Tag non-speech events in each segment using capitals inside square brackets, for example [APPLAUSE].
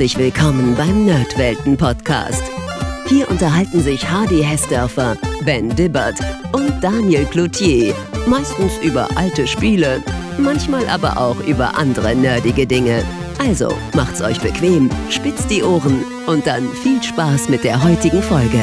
Herzlich willkommen beim Nerdwelten Podcast. Hier unterhalten sich Hardy Hessdörfer, Ben Dibbert und Daniel Cloutier. Meistens über alte Spiele, manchmal aber auch über andere nerdige Dinge. Also macht's euch bequem, spitzt die Ohren und dann viel Spaß mit der heutigen Folge.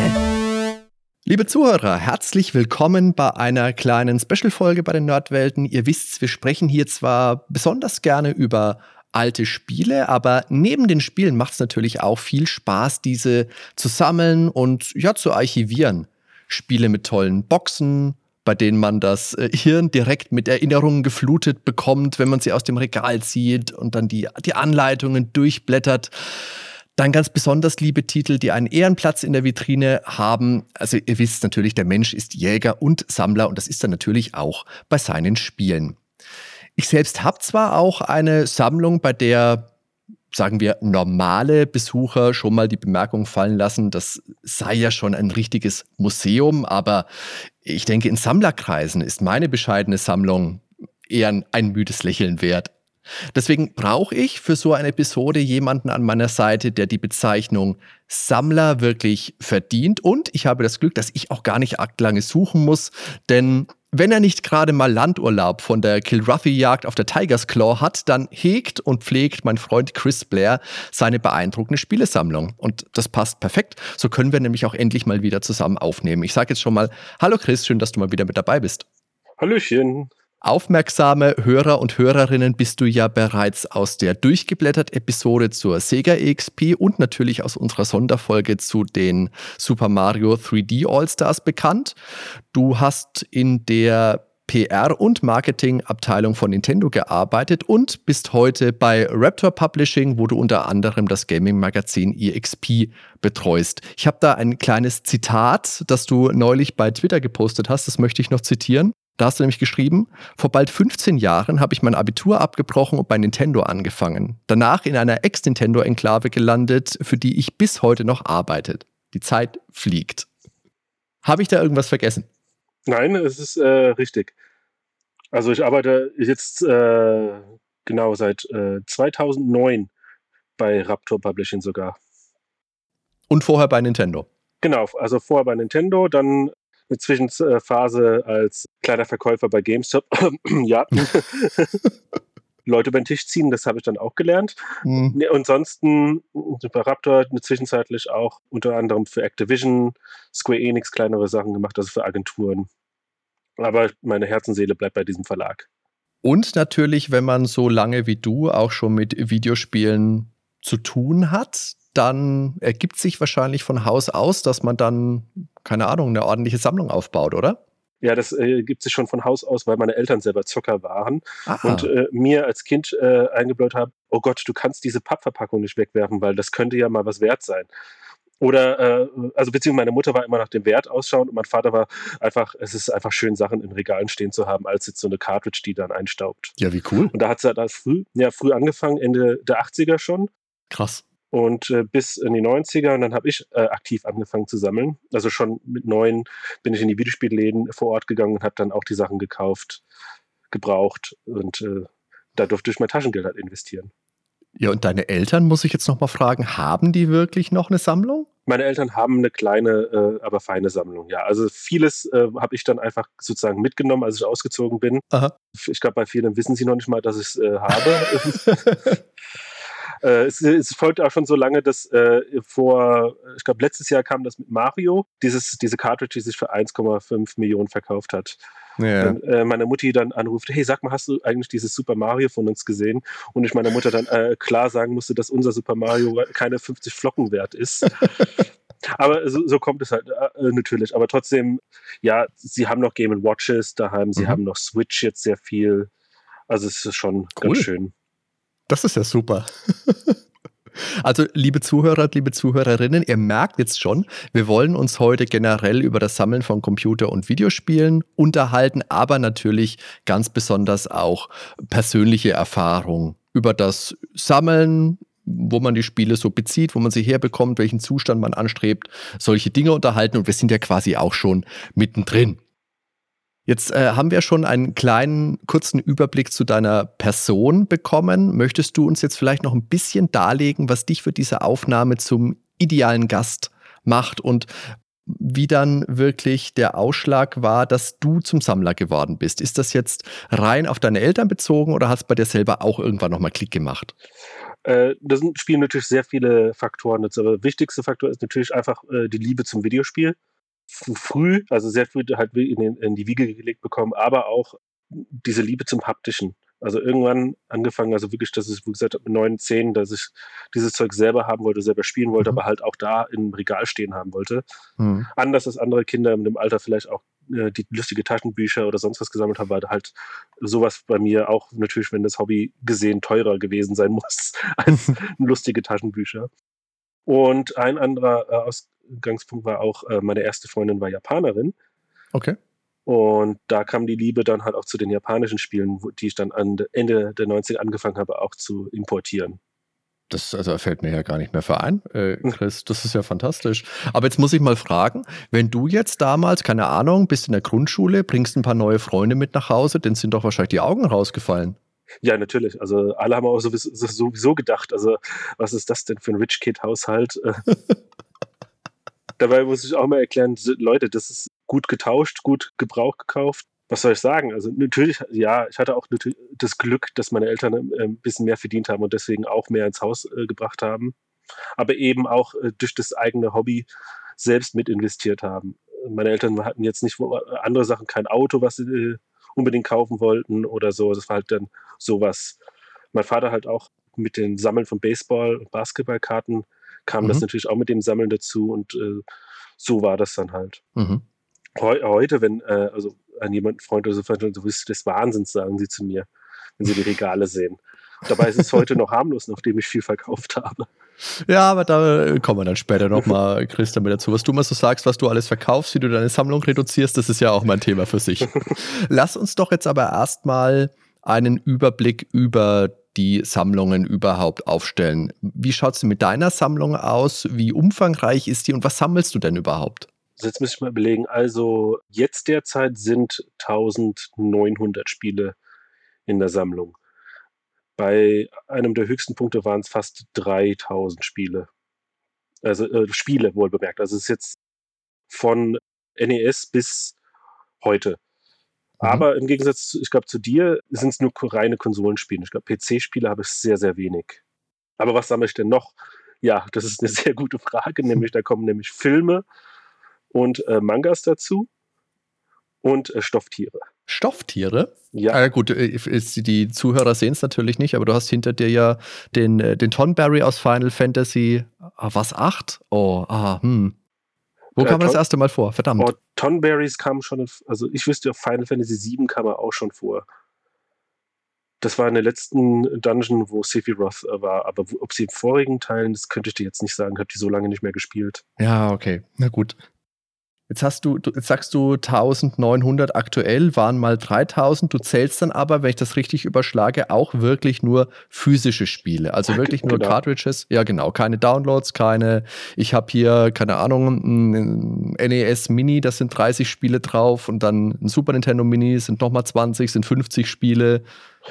Liebe Zuhörer, herzlich willkommen bei einer kleinen Special-Folge bei den Nerdwelten. Ihr wisst, wir sprechen hier zwar besonders gerne über alte Spiele, aber neben den Spielen macht es natürlich auch viel Spaß, diese zu sammeln und ja zu archivieren. Spiele mit tollen Boxen, bei denen man das äh, Hirn direkt mit Erinnerungen geflutet bekommt, wenn man sie aus dem Regal zieht und dann die, die Anleitungen durchblättert. Dann ganz besonders liebe Titel, die einen Ehrenplatz in der Vitrine haben. Also ihr wisst natürlich, der Mensch ist Jäger und Sammler und das ist er natürlich auch bei seinen Spielen. Ich selbst habe zwar auch eine Sammlung, bei der sagen wir, normale Besucher schon mal die Bemerkung fallen lassen, das sei ja schon ein richtiges Museum, aber ich denke, in Sammlerkreisen ist meine bescheidene Sammlung eher ein, müdes Lächeln wert. Deswegen brauche ich für so eine Episode jemanden an meiner Seite, der die Bezeichnung Sammler wirklich verdient. Und ich habe das Glück, dass ich auch gar nicht arg lange suchen muss, denn wenn er nicht gerade mal Landurlaub von der Kilruffy-Jagd auf der Tiger's Claw hat, dann hegt und pflegt mein Freund Chris Blair seine beeindruckende Spielesammlung. Und das passt perfekt. So können wir nämlich auch endlich mal wieder zusammen aufnehmen. Ich sage jetzt schon mal, hallo Chris, schön, dass du mal wieder mit dabei bist. Hallöchen. Aufmerksame Hörer und Hörerinnen bist du ja bereits aus der durchgeblättert Episode zur Sega EXP und natürlich aus unserer Sonderfolge zu den Super Mario 3D All-Stars bekannt. Du hast in der PR- und Marketingabteilung von Nintendo gearbeitet und bist heute bei Raptor Publishing, wo du unter anderem das Gaming-Magazin EXP betreust. Ich habe da ein kleines Zitat, das du neulich bei Twitter gepostet hast, das möchte ich noch zitieren. Da hast du nämlich geschrieben, vor bald 15 Jahren habe ich mein Abitur abgebrochen und bei Nintendo angefangen. Danach in einer Ex-Nintendo-Enklave gelandet, für die ich bis heute noch arbeite. Die Zeit fliegt. Habe ich da irgendwas vergessen? Nein, es ist äh, richtig. Also ich arbeite jetzt äh, genau seit äh, 2009 bei Raptor Publishing sogar. Und vorher bei Nintendo? Genau, also vorher bei Nintendo, dann eine Zwischenphase als kleiner Verkäufer bei GameStop. [CLEARS THROAT] ja. [LAUGHS] Leute über den Tisch ziehen, das habe ich dann auch gelernt. Mhm. ansonsten bei Raptor eine zwischenzeitlich auch unter anderem für Activision, Square Enix kleinere Sachen gemacht, also für Agenturen. Aber meine Herzenseele bleibt bei diesem Verlag. Und natürlich, wenn man so lange wie du auch schon mit Videospielen zu tun hat, dann ergibt sich wahrscheinlich von Haus aus, dass man dann, keine Ahnung, eine ordentliche Sammlung aufbaut, oder? Ja, das äh, gibt sich schon von Haus aus, weil meine Eltern selber Zocker waren Aha. und äh, mir als Kind äh, eingebläut haben, oh Gott, du kannst diese Pappverpackung nicht wegwerfen, weil das könnte ja mal was wert sein. Oder, äh, also beziehungsweise meine Mutter war immer nach dem Wert ausschauen und mein Vater war einfach, es ist einfach schön, Sachen in Regalen stehen zu haben, als jetzt so eine Cartridge, die dann einstaubt. Ja, wie cool. Und da hat sie halt früh, ja, früh angefangen, Ende der 80er schon. Krass und äh, bis in die 90er und dann habe ich äh, aktiv angefangen zu sammeln. Also schon mit neun bin ich in die Videospielläden vor Ort gegangen und habe dann auch die Sachen gekauft, gebraucht und äh, da durfte ich mein Taschengeld halt investieren. Ja, und deine Eltern, muss ich jetzt nochmal fragen, haben die wirklich noch eine Sammlung? Meine Eltern haben eine kleine, äh, aber feine Sammlung, ja. Also vieles äh, habe ich dann einfach sozusagen mitgenommen, als ich ausgezogen bin. Aha. Ich glaube, bei vielen wissen sie noch nicht mal, dass ich es äh, habe. [LAUGHS] [LAUGHS] Äh, es, es, folgt auch schon so lange, dass äh, vor, ich glaube, letztes Jahr kam das mit Mario, dieses, diese Cartridge, die sich für 1,5 Millionen verkauft hat. Ja. Dann, äh, meine Mutti dann anruft, hey, sag mal, hast du eigentlich dieses Super Mario von uns gesehen? Und ich meiner Mutter dann äh, klar sagen musste, dass unser Super Mario keine 50 Flocken wert ist. [LAUGHS] Aber so, so, kommt es halt äh, natürlich. Aber trotzdem, ja, sie haben noch Game Watches daheim, sie mhm. haben noch Switch jetzt sehr viel. Also es ist schon cool. ganz schön. Das ist ja super. Also, liebe Zuhörer, liebe Zuhörerinnen, ihr merkt jetzt schon, wir wollen uns heute generell über das Sammeln von Computer- und Videospielen unterhalten, aber natürlich ganz besonders auch persönliche Erfahrungen über das Sammeln, wo man die Spiele so bezieht, wo man sie herbekommt, welchen Zustand man anstrebt, solche Dinge unterhalten und wir sind ja quasi auch schon mittendrin. Jetzt äh, haben wir schon einen kleinen, kurzen Überblick zu deiner Person bekommen. Möchtest du uns jetzt vielleicht noch ein bisschen darlegen, was dich für diese Aufnahme zum idealen Gast macht und wie dann wirklich der Ausschlag war, dass du zum Sammler geworden bist? Ist das jetzt rein auf deine Eltern bezogen oder hast bei dir selber auch irgendwann nochmal Klick gemacht? Äh, da spielen natürlich sehr viele Faktoren jetzt, aber der wichtigste Faktor ist natürlich einfach äh, die Liebe zum Videospiel früh, also sehr früh halt in, in die Wiege gelegt bekommen, aber auch diese Liebe zum Haptischen. Also irgendwann angefangen, also wirklich, dass ich, wie gesagt, mit neun, zehn, dass ich dieses Zeug selber haben wollte, selber spielen wollte, mhm. aber halt auch da im Regal stehen haben wollte. Mhm. Anders als andere Kinder in dem Alter vielleicht auch äh, die lustige Taschenbücher oder sonst was gesammelt haben, war halt sowas bei mir auch natürlich, wenn das Hobby gesehen teurer gewesen sein [LAUGHS] muss als [LAUGHS] lustige Taschenbücher. Und ein anderer äh, Ausgangspunkt war auch, äh, meine erste Freundin war Japanerin. Okay. Und da kam die Liebe dann halt auch zu den japanischen Spielen, die ich dann Ende der 90er angefangen habe, auch zu importieren. Das also fällt mir ja gar nicht mehr verein, äh, Chris. Das ist ja fantastisch. Aber jetzt muss ich mal fragen, wenn du jetzt damals, keine Ahnung, bist in der Grundschule, bringst ein paar neue Freunde mit nach Hause, dann sind doch wahrscheinlich die Augen rausgefallen. Ja, natürlich. Also alle haben auch sowieso, sowieso gedacht, also was ist das denn für ein Rich Kid-Haushalt? [LAUGHS] Dabei muss ich auch mal erklären, Leute, das ist gut getauscht, gut Gebrauch gekauft. Was soll ich sagen? Also natürlich, ja, ich hatte auch das Glück, dass meine Eltern äh, ein bisschen mehr verdient haben und deswegen auch mehr ins Haus äh, gebracht haben. Aber eben auch äh, durch das eigene Hobby selbst mit investiert haben. Meine Eltern hatten jetzt nicht andere Sachen, kein Auto, was sie unbedingt kaufen wollten oder so. Das war halt dann sowas. Mein Vater halt auch mit dem Sammeln von Baseball- und Basketballkarten kam mhm. das natürlich auch mit dem Sammeln dazu und äh, so war das dann halt. Mhm. Heu heute, wenn äh, also an jemanden Freund oder so, du bist des Wahnsinns, sagen sie zu mir, wenn sie die Regale sehen. Dabei ist es heute noch harmlos, nachdem ich viel verkauft habe. Ja, aber da kommen wir dann später nochmal, [LAUGHS] Chris, damit dazu. Was du mal so sagst, was du alles verkaufst, wie du deine Sammlung reduzierst, das ist ja auch mein Thema für sich. [LAUGHS] Lass uns doch jetzt aber erstmal einen Überblick über die Sammlungen überhaupt aufstellen. Wie schaut es mit deiner Sammlung aus? Wie umfangreich ist die und was sammelst du denn überhaupt? Jetzt müsste ich mal überlegen. Also jetzt derzeit sind 1900 Spiele in der Sammlung. Bei einem der höchsten Punkte waren es fast 3000 Spiele. Also äh, Spiele wohl bemerkt. Also es ist jetzt von NES bis heute. Mhm. Aber im Gegensatz, ich glaube, zu dir sind es nur reine Konsolenspiele. Ich glaube, PC-Spiele habe ich sehr, sehr wenig. Aber was sammle ich denn noch? Ja, das ist eine [LAUGHS] sehr gute Frage. Nämlich, da kommen nämlich Filme und äh, Mangas dazu und äh, Stofftiere. Stofftiere? Ja. Äh, gut, die Zuhörer sehen es natürlich nicht, aber du hast hinter dir ja den, äh, den Tonberry aus Final Fantasy, ah, was, 8? Oh, ah, hm. Wo äh, kam das erste Mal vor? Verdammt. Oh, Tonberries kam schon, in, also ich wüsste, auf Final Fantasy 7 kam er auch schon vor. Das war in der letzten Dungeon, wo Sephiroth äh, war, aber ob sie in vorigen Teilen, das könnte ich dir jetzt nicht sagen, ich habe die so lange nicht mehr gespielt. Ja, okay, na gut. Jetzt hast du, jetzt sagst du 1900 aktuell, waren mal 3000. Du zählst dann aber, wenn ich das richtig überschlage, auch wirklich nur physische Spiele. Also wirklich nur genau. Cartridges. Ja, genau. Keine Downloads, keine, ich habe hier, keine Ahnung, ein NES Mini, das sind 30 Spiele drauf und dann ein Super Nintendo Mini sind nochmal 20, sind 50 Spiele.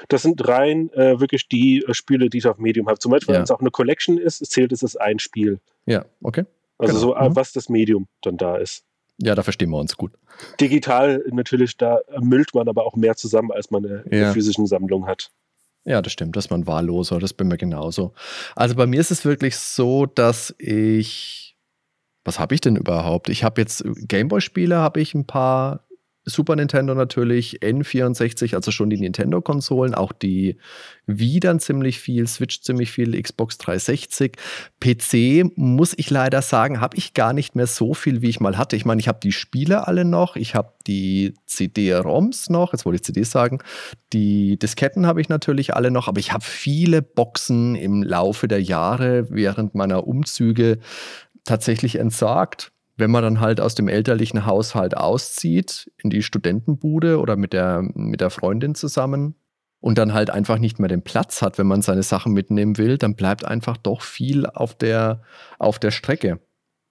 Das sind rein äh, wirklich die äh, Spiele, die ich auf Medium habe. Zum Beispiel, ja. wenn es auch eine Collection ist, zählt es als ein Spiel. Ja, okay. Also genau. so, äh, mhm. was das Medium dann da ist. Ja, da verstehen wir uns gut. Digital natürlich, da müllt man aber auch mehr zusammen, als man eine, ja. physischen Sammlung hat. Ja, das stimmt, das ist man wahlloser, das bin mir genauso. Also bei mir ist es wirklich so, dass ich, was habe ich denn überhaupt? Ich habe jetzt Gameboy-Spiele, habe ich ein paar Super Nintendo natürlich, N64, also schon die Nintendo-Konsolen, auch die Wii dann ziemlich viel, Switch ziemlich viel, Xbox 360. PC, muss ich leider sagen, habe ich gar nicht mehr so viel, wie ich mal hatte. Ich meine, ich habe die Spiele alle noch, ich habe die CD-ROMs noch, jetzt wollte ich CDs sagen, die Disketten habe ich natürlich alle noch, aber ich habe viele Boxen im Laufe der Jahre während meiner Umzüge tatsächlich entsorgt wenn man dann halt aus dem elterlichen Haushalt auszieht, in die Studentenbude oder mit der, mit der Freundin zusammen und dann halt einfach nicht mehr den Platz hat, wenn man seine Sachen mitnehmen will, dann bleibt einfach doch viel auf der, auf der Strecke.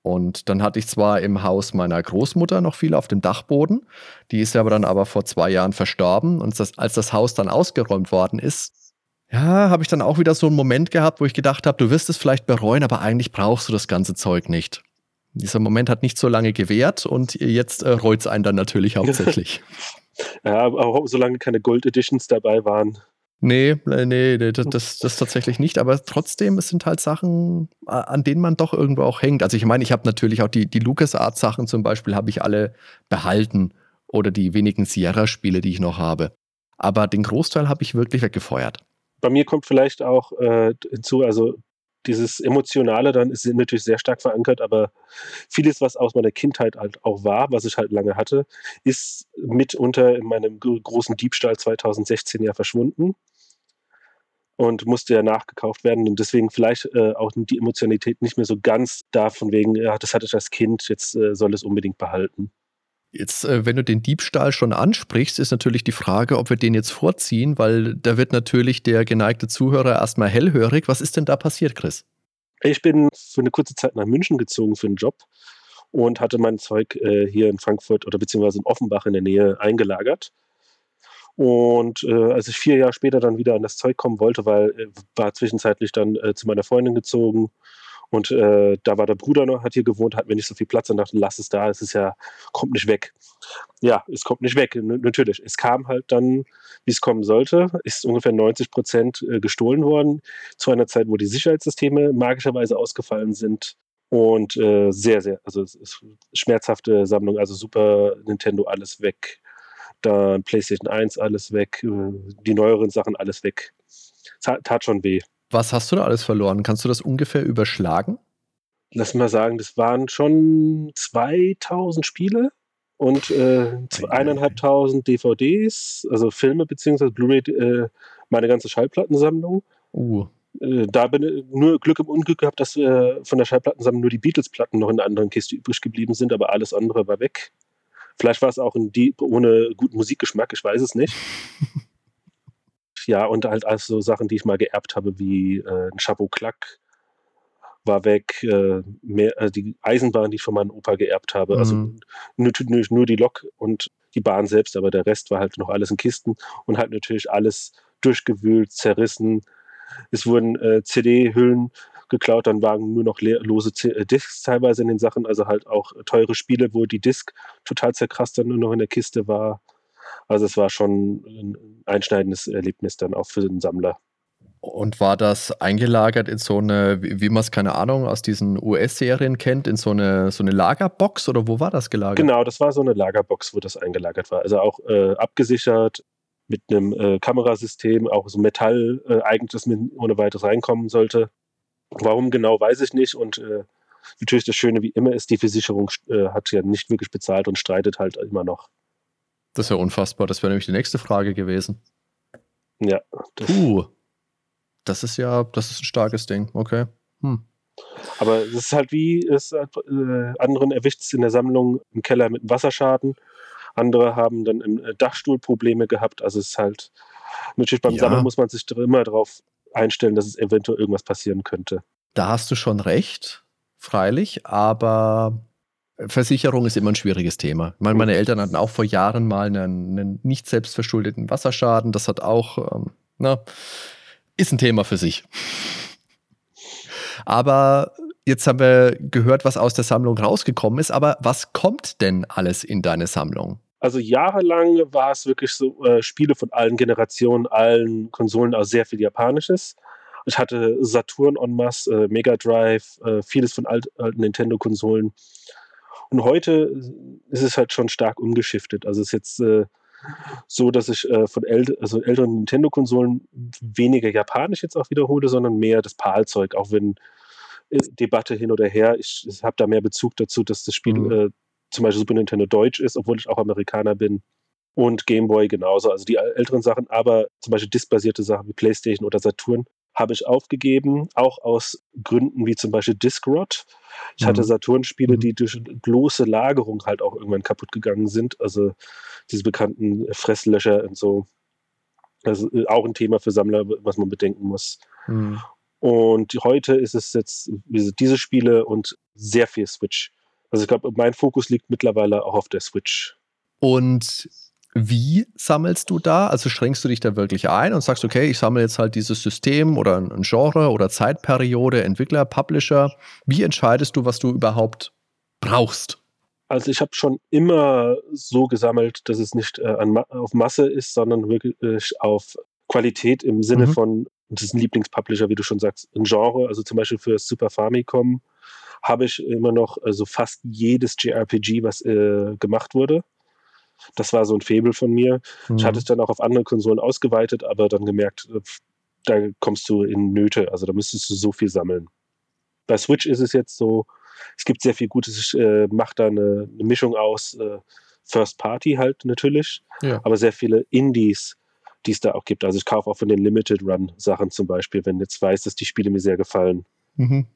Und dann hatte ich zwar im Haus meiner Großmutter noch viel auf dem Dachboden, die ist aber dann aber vor zwei Jahren verstorben. Und das, als das Haus dann ausgeräumt worden ist, ja, habe ich dann auch wieder so einen Moment gehabt, wo ich gedacht habe, du wirst es vielleicht bereuen, aber eigentlich brauchst du das ganze Zeug nicht. Dieser Moment hat nicht so lange gewährt und jetzt äh, reut es einen dann natürlich [LAUGHS] hauptsächlich. ja, aber auch solange keine Gold Editions dabei waren. Nee, nee, nee das, das, das, tatsächlich nicht. Aber trotzdem, es sind halt Sachen, an denen man doch irgendwo auch hängt. Also ich meine, ich habe natürlich auch die, die LucasArts-Sachen zum Beispiel, habe ich alle behalten. Oder die wenigen Sierra-Spiele, die ich noch habe. Aber den Großteil habe ich wirklich weggefeuert. Bei mir kommt vielleicht auch äh, hinzu, also dieses Emotionale dann ist natürlich sehr stark verankert, aber vieles, was aus meiner Kindheit halt auch war, was ich halt lange hatte, ist mitunter in meinem großen Diebstahl 2016 ja verschwunden und musste ja nachgekauft werden und deswegen vielleicht äh, auch die Emotionalität nicht mehr so ganz da von wegen, ja, das hatte ich als Kind, jetzt äh, soll es unbedingt behalten. Jetzt, äh, wenn du den Diebstahl schon ansprichst, ist natürlich die Frage, ob wir den jetzt vorziehen, weil da wird natürlich der geneigte Zuhörer erstmal hellhörig. Was ist denn da passiert, Chris? Ich bin für eine kurze Zeit nach München gezogen für einen Job und hatte mein Zeug äh, hier in Frankfurt oder beziehungsweise in Offenbach in der Nähe eingelagert. Und äh, als ich vier Jahre später dann wieder an das Zeug kommen wollte, weil äh, war zwischenzeitlich dann äh, zu meiner Freundin gezogen und äh, da war der Bruder noch, hat hier gewohnt, hat mir nicht so viel Platz und dachte, lass es da, es ist ja, kommt nicht weg. Ja, es kommt nicht weg, natürlich. Es kam halt dann, wie es kommen sollte, ist ungefähr 90 Prozent äh, gestohlen worden, zu einer Zeit, wo die Sicherheitssysteme magischerweise ausgefallen sind. Und äh, sehr, sehr, also schmerzhafte Sammlung, also Super Nintendo alles weg, dann PlayStation 1 alles weg, äh, die neueren Sachen alles weg. Tat schon weh. Was hast du da alles verloren? Kannst du das ungefähr überschlagen? Lass mal sagen, das waren schon 2000 Spiele und äh, eineinhalbtausend DVDs, also Filme beziehungsweise Blu-ray, äh, meine ganze Schallplattensammlung. Uh. Äh, da bin ich nur Glück im Unglück gehabt, dass äh, von der Schallplattensammlung nur die Beatles-Platten noch in der anderen Kiste übrig geblieben sind, aber alles andere war weg. Vielleicht war es auch ein Dieb ohne guten Musikgeschmack, ich weiß es nicht. [LAUGHS] ja, und halt also Sachen, die ich mal geerbt habe, wie äh, ein Chapeau Clack war weg, äh, mehr, äh, die Eisenbahn, die ich von meinem Opa geerbt habe, also mhm. also nur, nur, nur die Lok und die Bahn selbst, aber der Rest war halt noch alles in Kisten und halt natürlich alles durchgewühlt, zerrissen. Es wurden äh, CD-Hüllen geklaut, dann waren nur noch lose äh, Discs teilweise in den Sachen, also halt auch teure Spiele, wo die Disc total zerkrasst dann nur noch in der Kiste war. Also es war schon ein einschneidendes Erlebnis dann auch für den Sammler. Und war das eingelagert in so eine, wie man es, keine Ahnung, aus diesen US-Serien kennt, in so eine, so eine Lagerbox oder wo war das gelagert? Genau, das war so eine Lagerbox, wo das eingelagert war. Also auch äh, abgesichert mit einem äh, Kamerasystem, auch so Metall, äh, eigentlich, das mit ohne weiteres reinkommen sollte. Warum genau, weiß ich nicht. Und äh, natürlich das Schöne wie immer ist, die Versicherung äh, hat ja nicht wirklich bezahlt und streitet halt immer noch. Das ist ja unfassbar. Das wäre nämlich die nächste Frage gewesen. Ja. Das Puh. Das ist ja, das ist ein starkes Ding. Okay. Hm. Aber es ist halt wie es äh, anderen erwischt es in der Sammlung im Keller mit einem Wasserschaden. Andere haben dann im äh, Dachstuhl Probleme gehabt. Also es ist halt natürlich beim ja. Sammeln muss man sich immer darauf einstellen, dass es eventuell irgendwas passieren könnte. Da hast du schon recht, freilich, aber Versicherung ist immer ein schwieriges Thema. Ich meine, meine Eltern hatten auch vor Jahren mal einen, einen nicht selbstverschuldeten Wasserschaden. Das hat auch, ähm, na, ist ein Thema für sich. Aber jetzt haben wir gehört, was aus der Sammlung rausgekommen ist. Aber was kommt denn alles in deine Sammlung? Also jahrelang war es wirklich so äh, Spiele von allen Generationen, allen Konsolen, also sehr viel Japanisches. Ich hatte Saturn en masse, äh, Mega Drive, äh, vieles von alt, alten Nintendo-Konsolen. Und heute ist es halt schon stark umgeschiftet. Also es ist jetzt äh, so, dass ich äh, von äl also älteren Nintendo-Konsolen weniger japanisch jetzt auch wiederhole, sondern mehr das PAL-Zeug, auch wenn äh, Debatte hin oder her, ich, ich habe da mehr Bezug dazu, dass das Spiel mhm. äh, zum Beispiel Super Nintendo Deutsch ist, obwohl ich auch Amerikaner bin. Und Game Boy genauso, also die älteren Sachen, aber zum Beispiel diskbasierte Sachen wie PlayStation oder Saturn habe ich aufgegeben, auch aus Gründen wie zum Beispiel Discrot. Ich mhm. hatte Saturn-Spiele, mhm. die durch bloße Lagerung halt auch irgendwann kaputt gegangen sind. Also diese bekannten Fresslöcher und so. Also auch ein Thema für Sammler, was man bedenken muss. Mhm. Und heute ist es jetzt diese Spiele und sehr viel Switch. Also ich glaube, mein Fokus liegt mittlerweile auch auf der Switch. Und wie sammelst du da? Also schränkst du dich da wirklich ein und sagst, okay, ich sammle jetzt halt dieses System oder ein Genre oder Zeitperiode, Entwickler, Publisher. Wie entscheidest du, was du überhaupt brauchst? Also ich habe schon immer so gesammelt, dass es nicht äh, an, auf Masse ist, sondern wirklich auf Qualität im Sinne mhm. von, das ist ein Lieblingspublisher, wie du schon sagst, ein Genre. Also zum Beispiel für Super Famicom habe ich immer noch also fast jedes JRPG, was äh, gemacht wurde. Das war so ein Faible von mir. Mhm. Ich hatte es dann auch auf andere Konsolen ausgeweitet, aber dann gemerkt, äh, da kommst du in Nöte. Also da müsstest du so viel sammeln. Bei Switch ist es jetzt so, es gibt sehr viel Gutes. Ich äh, mache da eine, eine, Mischung aus äh, First Party halt natürlich, ja. aber sehr viele Indies, die es da auch gibt. Also ich kaufe auch von den Limited Run Sachen zum Beispiel, wenn jetzt weiß, dass die Spiele mir sehr gefallen. Mhm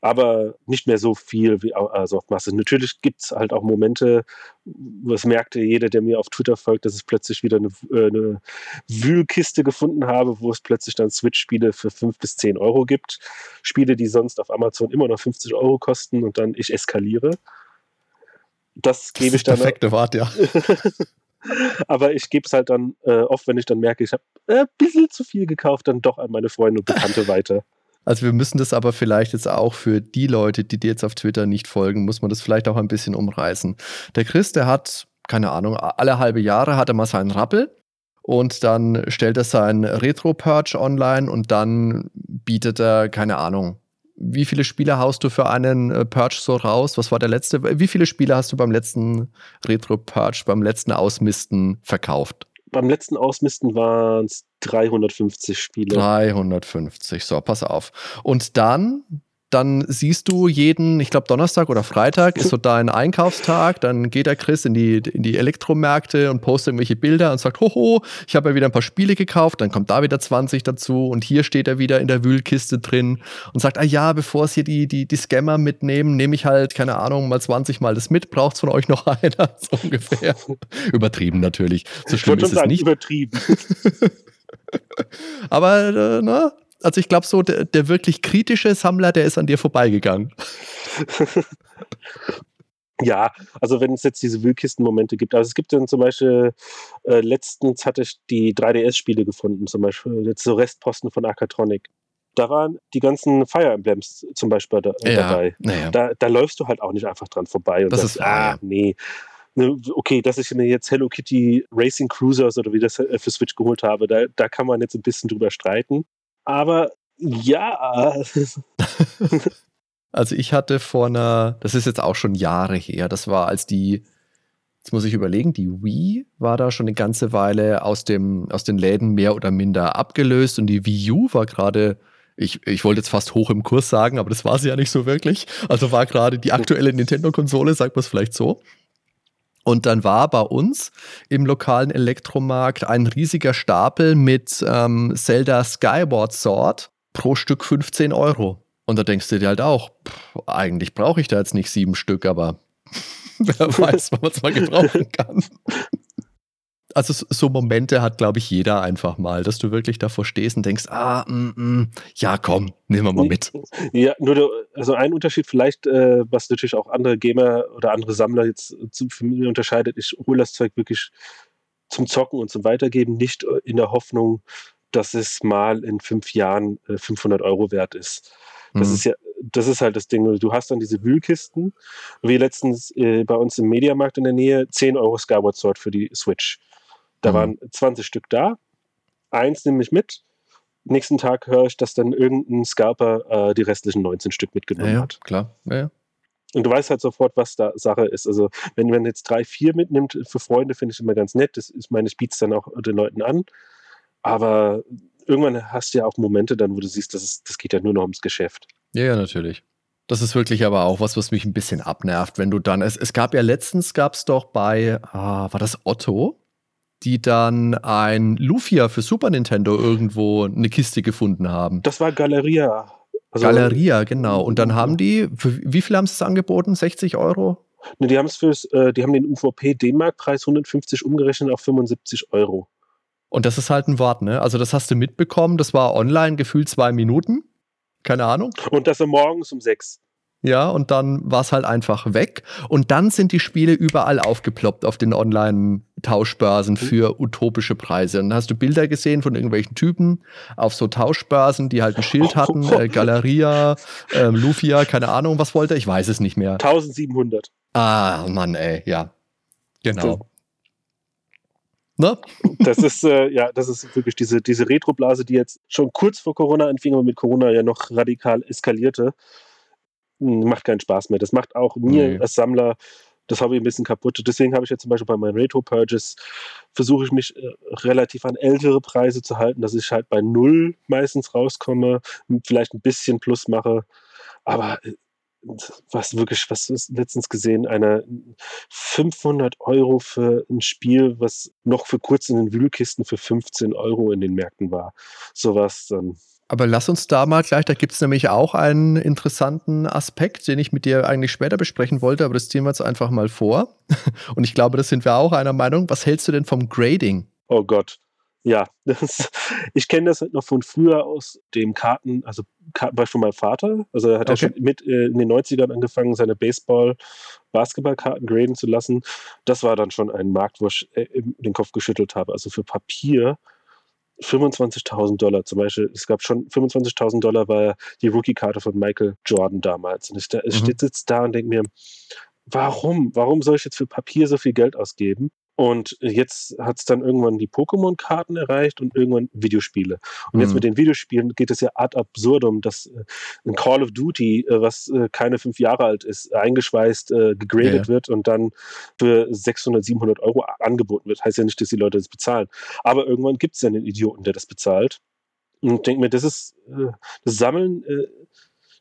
aber nicht mehr so viel wie also auf Masse. Natürlich gibt es halt auch Momente, was merkte jeder, der mir auf Twitter folgt, dass ich plötzlich wieder eine, äh, eine Wühlkiste gefunden habe, wo es plötzlich dann Switch-Spiele für 5 bis 10 Euro gibt. Spiele, die sonst auf Amazon immer noch 50 Euro kosten und dann ich eskaliere. Das, das gebe ich dann. Perfekte Wart, ja. [LAUGHS] Aber ich gebe es halt dann äh, oft, wenn ich dann merke, ich habe ein äh, bisschen zu viel gekauft, dann doch an meine Freunde und Bekannte weiter. Also wir müssen das aber vielleicht jetzt auch für die Leute, die dir jetzt auf Twitter nicht folgen, muss man das vielleicht auch ein bisschen umreißen. Der Chris, der hat, keine Ahnung, alle halbe Jahre hat er mal seinen Rappel und dann stellt er sein Retro-Purge online und dann bietet er, keine Ahnung, wie viele Spiele haust du für einen äh, Purge so raus? Was war der letzte? Wie viele Spiele hast du beim letzten Retro-Purge, beim letzten Ausmisten verkauft? beim letzten Ausmisten waren es 350 Spiele. 350, so, pass auf. Und dann dann siehst du jeden, ich glaube Donnerstag oder Freitag ist so dein Einkaufstag, dann geht der Chris in die, in die Elektromärkte und postet irgendwelche Bilder und sagt, hoho, ich habe ja wieder ein paar Spiele gekauft, dann kommt da wieder 20 dazu und hier steht er wieder in der Wühlkiste drin und sagt, ah ja, bevor es hier die, die, die Scammer mitnehmen, nehme ich halt, keine Ahnung, mal 20 Mal das mit, braucht es von euch noch [LAUGHS] einer, so ungefähr. übertrieben natürlich, so schlimm ist es nicht. Übertrieben. [LAUGHS] [LAUGHS] Aber, äh, na, also ich glaube so, der, der, wirklich kritische Sammler, der ist an dir vorbeigegangen. [LAUGHS] ja, also wenn es jetzt diese Wühlkisten-Momente gibt. Also es gibt dann zum Beispiel, äh, letztens hatte ich die 3DS-Spiele gefunden, zum Beispiel jetzt so Restposten von Akatronic. Da waren die ganzen Fire Emblems zum Beispiel da, ja, dabei. Ja. Da, da, läufst du halt auch nicht einfach dran vorbei und das sagst, ist, ah, nee ne, okay, dass ich mir jetzt Hello Kitty Racing Cruisers oder wie das äh, für Switch geholt habe, da, da kann man jetzt ein bisschen drüber streiten. Aber ja. [LAUGHS] also ich hatte vor einer, das ist jetzt auch schon Jahre her, das war als die, jetzt muss ich überlegen, die Wii war da schon eine ganze Weile aus, dem, aus den Läden mehr oder minder abgelöst und die Wii U war gerade ich, ich wollte jetzt fast hoch im Kurs sagen, aber das war sie ja nicht so wirklich. Also war gerade die aktuelle Nintendo-Konsole, sagt man es vielleicht so. Und dann war bei uns im lokalen Elektromarkt ein riesiger Stapel mit ähm, Zelda Skyward Sword pro Stück 15 Euro. Und da denkst du dir halt auch, pff, eigentlich brauche ich da jetzt nicht sieben Stück, aber [LAUGHS] wer weiß, wann man es mal gebrauchen kann [LAUGHS] also so Momente hat, glaube ich, jeder einfach mal, dass du wirklich davor stehst und denkst, ah, mm, mm, ja, komm, nehmen wir mal mit. Ja, nur der, also ein Unterschied vielleicht, äh, was natürlich auch andere Gamer oder andere Sammler jetzt für mich unterscheidet, ich hole das Zeug wirklich zum Zocken und zum Weitergeben, nicht in der Hoffnung, dass es mal in fünf Jahren äh, 500 Euro wert ist. Das mhm. ist ja, das ist halt das Ding. Du hast dann diese Wühlkisten, wie letztens äh, bei uns im Mediamarkt in der Nähe, 10 Euro Skyward Sword für die Switch. Da mhm. waren 20 Stück da. Eins nehme ich mit. Nächsten Tag höre ich, dass dann irgendein Scalper äh, die restlichen 19 Stück mitgenommen ja, ja, hat. Klar, ja, ja. Und du weißt halt sofort, was da Sache ist. Also, wenn man jetzt drei, vier mitnimmt für Freunde, finde ich immer ganz nett. Das ist, meine, ich biete es dann auch den Leuten an. Aber irgendwann hast du ja auch Momente dann, wo du siehst, das, ist, das geht ja nur noch ums Geschäft. Ja, ja, natürlich. Das ist wirklich aber auch was, was mich ein bisschen abnervt, wenn du dann, es, es gab ja letztens, gab es doch bei, ah, war das Otto? Die dann ein Lufia für Super Nintendo irgendwo eine Kiste gefunden haben. Das war Galeria. Also Galeria, genau. Und dann haben die, für wie viel haben sie es angeboten? 60 Euro? Ne, die haben es fürs, äh, die haben den UVP D-Mark-Preis 150 umgerechnet auf 75 Euro. Und das ist halt ein Wort, ne? Also das hast du mitbekommen, das war online gefühlt zwei Minuten. Keine Ahnung. Und das morgens um sechs. Ja, und dann war es halt einfach weg. Und dann sind die Spiele überall aufgeploppt auf den Online-Tauschbörsen mhm. für utopische Preise. Und dann hast du Bilder gesehen von irgendwelchen Typen auf so Tauschbörsen, die halt ein Schild [LAUGHS] hatten, äh, Galeria, äh, Lufia, keine Ahnung, was wollte, ich weiß es nicht mehr. 1700. Ah, Mann, ey, ja. Genau. Ne? Das ist, äh, ja, das ist wirklich diese, diese Retro-Blase, die jetzt schon kurz vor Corona anfing, aber mit Corona ja noch radikal eskalierte. Macht keinen Spaß mehr. Das macht auch mir nee. als Sammler das Hobby ein bisschen kaputt. Deswegen habe ich jetzt zum Beispiel bei meinen Retro-Purges versuche ich mich äh, relativ an ältere Preise zu halten, dass ich halt bei null meistens rauskomme, vielleicht ein bisschen Plus mache. Aber äh, was wirklich, was ist letztens gesehen, eine 500 Euro für ein Spiel, was noch für kurz in den Wühlkisten für 15 Euro in den Märkten war. Sowas dann. Aber lass uns da mal gleich, da gibt es nämlich auch einen interessanten Aspekt, den ich mit dir eigentlich später besprechen wollte, aber das ziehen wir jetzt einfach mal vor. [LAUGHS] Und ich glaube, das sind wir auch einer Meinung. Was hältst du denn vom Grading? Oh Gott. Ja, [LAUGHS] das, ich kenne das halt noch von früher aus dem Karten, also Kartenbereich von meinem Vater. Also er hat okay. ja schon mit äh, in den 90ern angefangen, seine Baseball-Basketballkarten graden zu lassen. Das war dann schon ein Markt, wo ich äh, den Kopf geschüttelt habe. Also für Papier 25.000 Dollar zum Beispiel. Es gab schon 25.000 Dollar war die Rookie-Karte von Michael Jordan damals. Und ich, da, mhm. sitze da und denke mir, warum? Warum soll ich jetzt für Papier so viel Geld ausgeben? Und jetzt hat es dann irgendwann die Pokémon-Karten erreicht und irgendwann Videospiele. Und mhm. jetzt mit den Videospielen geht es ja ad absurdum, dass äh, ein Call of Duty, äh, was äh, keine fünf Jahre alt ist, eingeschweißt, gegradet ja. wird und dann für 600, 700 Euro angeboten wird. Heißt ja nicht, dass die Leute das bezahlen. Aber irgendwann gibt es ja einen Idioten, der das bezahlt. Und ich denke mir, das ist das Sammeln äh,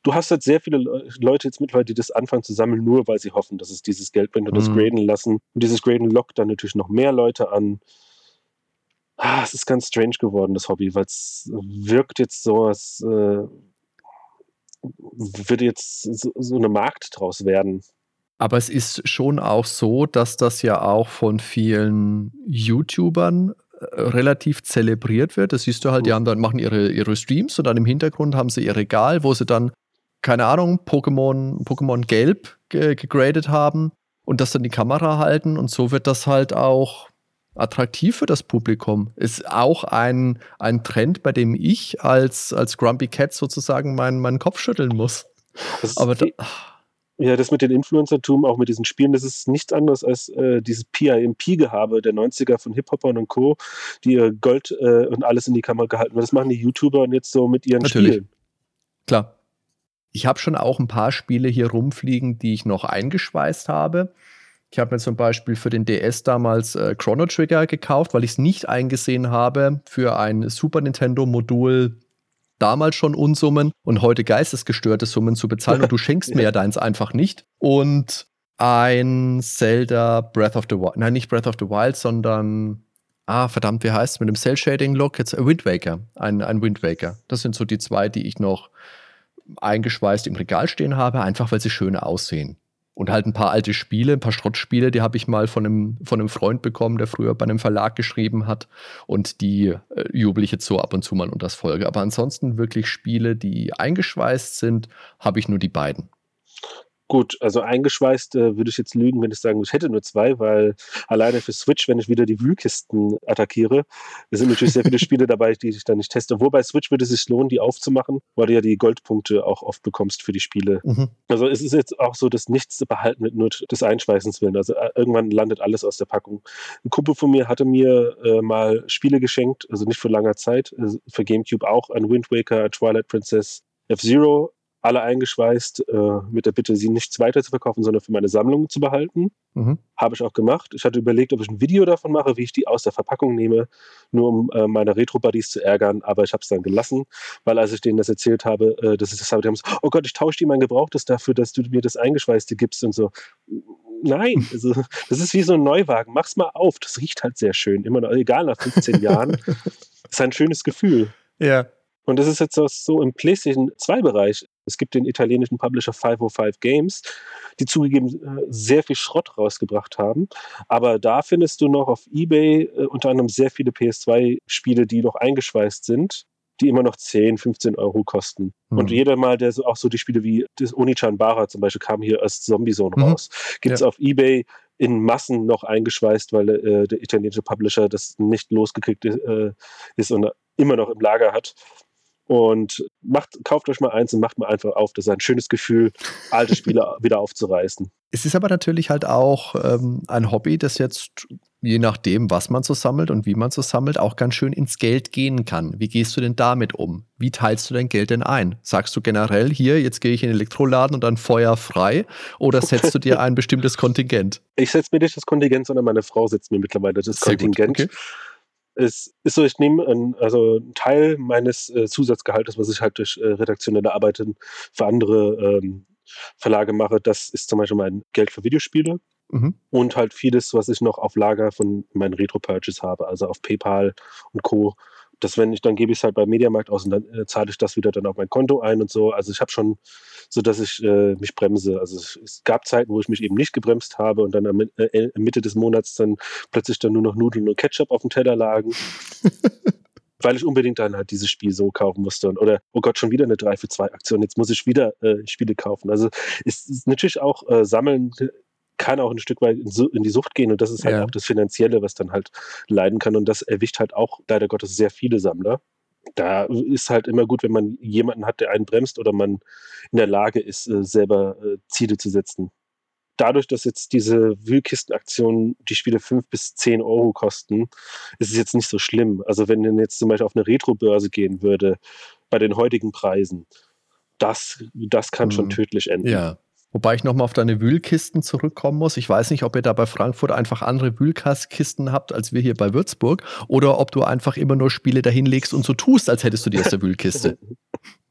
du hast halt sehr viele Leute jetzt mittlerweile, die das anfangen zu sammeln, nur weil sie hoffen, dass es dieses Geld bringt und mhm. das graden lassen. Und dieses Graden lockt dann natürlich noch mehr Leute an. Ah, es ist ganz strange geworden, das Hobby, weil es wirkt jetzt so, als äh, würde jetzt so, so eine Markt draus werden. Aber es ist schon auch so, dass das ja auch von vielen YouTubern äh, relativ zelebriert wird. Das siehst du halt, die haben dann, machen ihre, ihre Streams und dann im Hintergrund haben sie ihr Regal, wo sie dann keine Ahnung, Pokémon, Pokémon Gelb ge gegradet haben und das dann die Kamera halten und so wird das halt auch attraktiv für das Publikum. Ist auch ein, ein Trend, bei dem ich als, als Grumpy Cat sozusagen meinen, meinen Kopf schütteln muss. Aber da, ja, das mit den Influencertum, auch mit diesen Spielen, das ist nichts anderes als äh, dieses PIMP-Gehabe der 90er von Hip-Hopern und Co., die ihr Gold äh, und alles in die Kamera gehalten haben. Das machen die YouTuber und jetzt so mit ihren Natürlich. Spielen. Klar. Ich habe schon auch ein paar Spiele hier rumfliegen, die ich noch eingeschweißt habe. Ich habe mir zum Beispiel für den DS damals äh, Chrono Trigger gekauft, weil ich es nicht eingesehen habe, für ein Super Nintendo-Modul damals schon Unsummen und heute geistesgestörte Summen zu bezahlen und du schenkst [LAUGHS] mir ja deins einfach nicht. Und ein Zelda Breath of the Wild, nein, nicht Breath of the Wild, sondern, ah, verdammt, wie heißt es mit dem Cell-Shading-Look? Jetzt Wind Waker, ein, ein Wind Waker. Das sind so die zwei, die ich noch eingeschweißt im Regal stehen habe, einfach weil sie schön aussehen. Und halt ein paar alte Spiele, ein paar Schrottspiele, die habe ich mal von einem, von einem Freund bekommen, der früher bei einem Verlag geschrieben hat. Und die äh, jubel ich jetzt so ab und zu mal unter das Folge. Aber ansonsten wirklich Spiele, die eingeschweißt sind, habe ich nur die beiden. Gut, also eingeschweißt äh, würde ich jetzt lügen, wenn ich sagen ich hätte nur zwei, weil alleine für Switch, wenn ich wieder die Wühlkisten attackiere, sind natürlich sehr viele Spiele dabei, die ich dann nicht teste. Wobei Switch würde es sich lohnen, die aufzumachen, weil du ja die Goldpunkte auch oft bekommst für die Spiele. Mhm. Also es ist jetzt auch so, dass nichts behalten wird, nur des Einschweißens willen. Also äh, irgendwann landet alles aus der Packung. Ein Kumpel von mir hatte mir äh, mal Spiele geschenkt, also nicht für langer Zeit, also für GameCube auch, ein Wind Waker, ein Twilight Princess, F-Zero, alle eingeschweißt, äh, mit der Bitte, sie nichts weiter zu verkaufen, sondern für meine Sammlung zu behalten. Mhm. Habe ich auch gemacht. Ich hatte überlegt, ob ich ein Video davon mache, wie ich die aus der Verpackung nehme, nur um äh, meine Retro-Buddies zu ärgern, aber ich habe es dann gelassen, weil als ich denen das erzählt habe, äh, dass ich das habe, die haben gesagt, oh Gott, ich tausche dir mein Gebrauchtes dafür, dass du mir das Eingeschweißte gibst und so. Nein, [LAUGHS] also, das ist wie so ein Neuwagen. Mach's mal auf. Das riecht halt sehr schön. Immer noch, egal nach 15 Jahren. [LAUGHS] Das ist ein schönes Gefühl. Ja. Und das ist jetzt so im PlayStation 2-Bereich. Es gibt den italienischen Publisher 505 Games, die zugegeben äh, sehr viel Schrott rausgebracht haben. Aber da findest du noch auf eBay äh, unter anderem sehr viele PS2-Spiele, die noch eingeschweißt sind. die immer noch 10, 15 Euro kosten. Mhm. Und jeder Mal, der so auch so die Spiele wie das Onichan Bara zum Beispiel kam hier als Zombie Zone mhm. raus. Gibt es ja. auf Ebay in Massen noch eingeschweißt, weil äh, der italienische Publisher das nicht losgekriegt äh, ist und immer noch im Lager hat. Und macht, kauft euch mal eins und macht mal einfach auf. Das ist ein schönes Gefühl, alte Spiele [LAUGHS] wieder aufzureißen. Es ist aber natürlich halt auch ähm, ein Hobby, das jetzt je nachdem, was man so sammelt und wie man so sammelt, auch ganz schön ins Geld gehen kann. Wie gehst du denn damit um? Wie teilst du dein Geld denn ein? Sagst du generell, hier, jetzt gehe ich in den Elektroladen und dann Feuer frei? Oder setzt du dir [LAUGHS] ein bestimmtes Kontingent? Ich setze mir nicht das Kontingent, sondern meine Frau setzt mir mittlerweile das Sehr Kontingent. Okay. Es ist so, ich nehme einen, also einen Teil meines äh, Zusatzgehaltes, was ich halt durch äh, redaktionelle Arbeiten für andere ähm, Verlage mache, das ist zum Beispiel mein Geld für Videospiele. Mhm. Und halt vieles, was ich noch auf Lager von meinen Retro-Purchase habe, also auf PayPal und Co. Das, wenn ich, dann gebe ich es halt beim Mediamarkt aus und dann äh, zahle ich das wieder dann auf mein Konto ein und so. Also ich habe schon so, dass ich äh, mich bremse. Also es, es, gab Zeiten, wo ich mich eben nicht gebremst habe und dann am äh, Mitte des Monats dann plötzlich dann nur noch Nudeln und Ketchup auf dem Teller lagen. [LAUGHS] weil ich unbedingt dann halt dieses Spiel so kaufen musste. Und, oder, oh Gott, schon wieder eine 3 für 2 Aktion, jetzt muss ich wieder äh, Spiele kaufen. Also es ist natürlich auch äh, Sammeln kann auch ein Stück weit in, die Sucht gehen und das ist halt ja. auch das Finanzielle, was dann halt leiden kann und das erwischt halt auch leider Gottes sehr viele Sammler. Da ist halt immer gut, wenn man jemanden hat, der einen bremst oder man in der Lage ist, äh, selber äh, Ziele zu setzen. Dadurch, dass jetzt diese Wühlkistenaktionen die Spiele 5 bis 10 Euro kosten, ist es jetzt nicht so schlimm. Also wenn man jetzt zum Beispiel auf eine Retro-Börse gehen würde, bei den heutigen Preisen, das, das kann mhm. schon tödlich enden. Ja, Wobei ich nochmal auf deine Wühlkisten zurückkommen muss. Ich weiß nicht, ob ihr da bei Frankfurt einfach andere Wühlkisten habt als wir hier bei Würzburg oder ob du einfach immer nur Spiele dahinlegst und so tust, als hättest du die aus der Wühlkiste. [LAUGHS]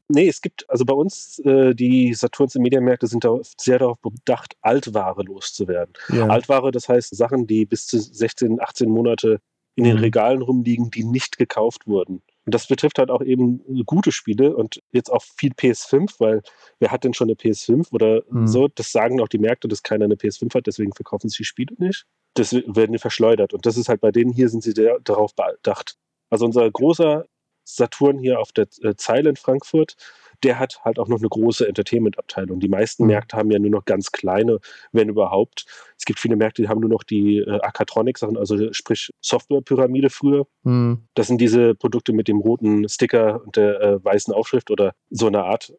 Nee, es gibt, also bei uns, äh, die Saturns und Mediamärkte sind da sehr darauf bedacht, Altware loszuwerden. Ja. Altware, das heißt Sachen, die bis zu 16, 18 Monate in den mhm. Regalen rumliegen, die nicht gekauft wurden. Und das betrifft halt auch eben gute Spiele und jetzt auch viel PS5, weil wer hat denn schon eine PS5 oder mhm. so? Das sagen auch die Märkte, dass keiner eine PS5 hat, deswegen verkaufen sie die Spiele nicht. Das werden die verschleudert. Und das ist halt bei denen hier sind sie darauf bedacht. Also unser großer Saturn hier auf der äh, Zeile in Frankfurt, der hat halt auch noch eine große Entertainment-Abteilung. Die meisten mhm. Märkte haben ja nur noch ganz kleine, wenn überhaupt. Es gibt viele Märkte, die haben nur noch die äh, Akatronic-Sachen, also sprich Software-Pyramide früher. Mhm. Das sind diese Produkte mit dem roten Sticker und der äh, weißen Aufschrift oder so eine Art.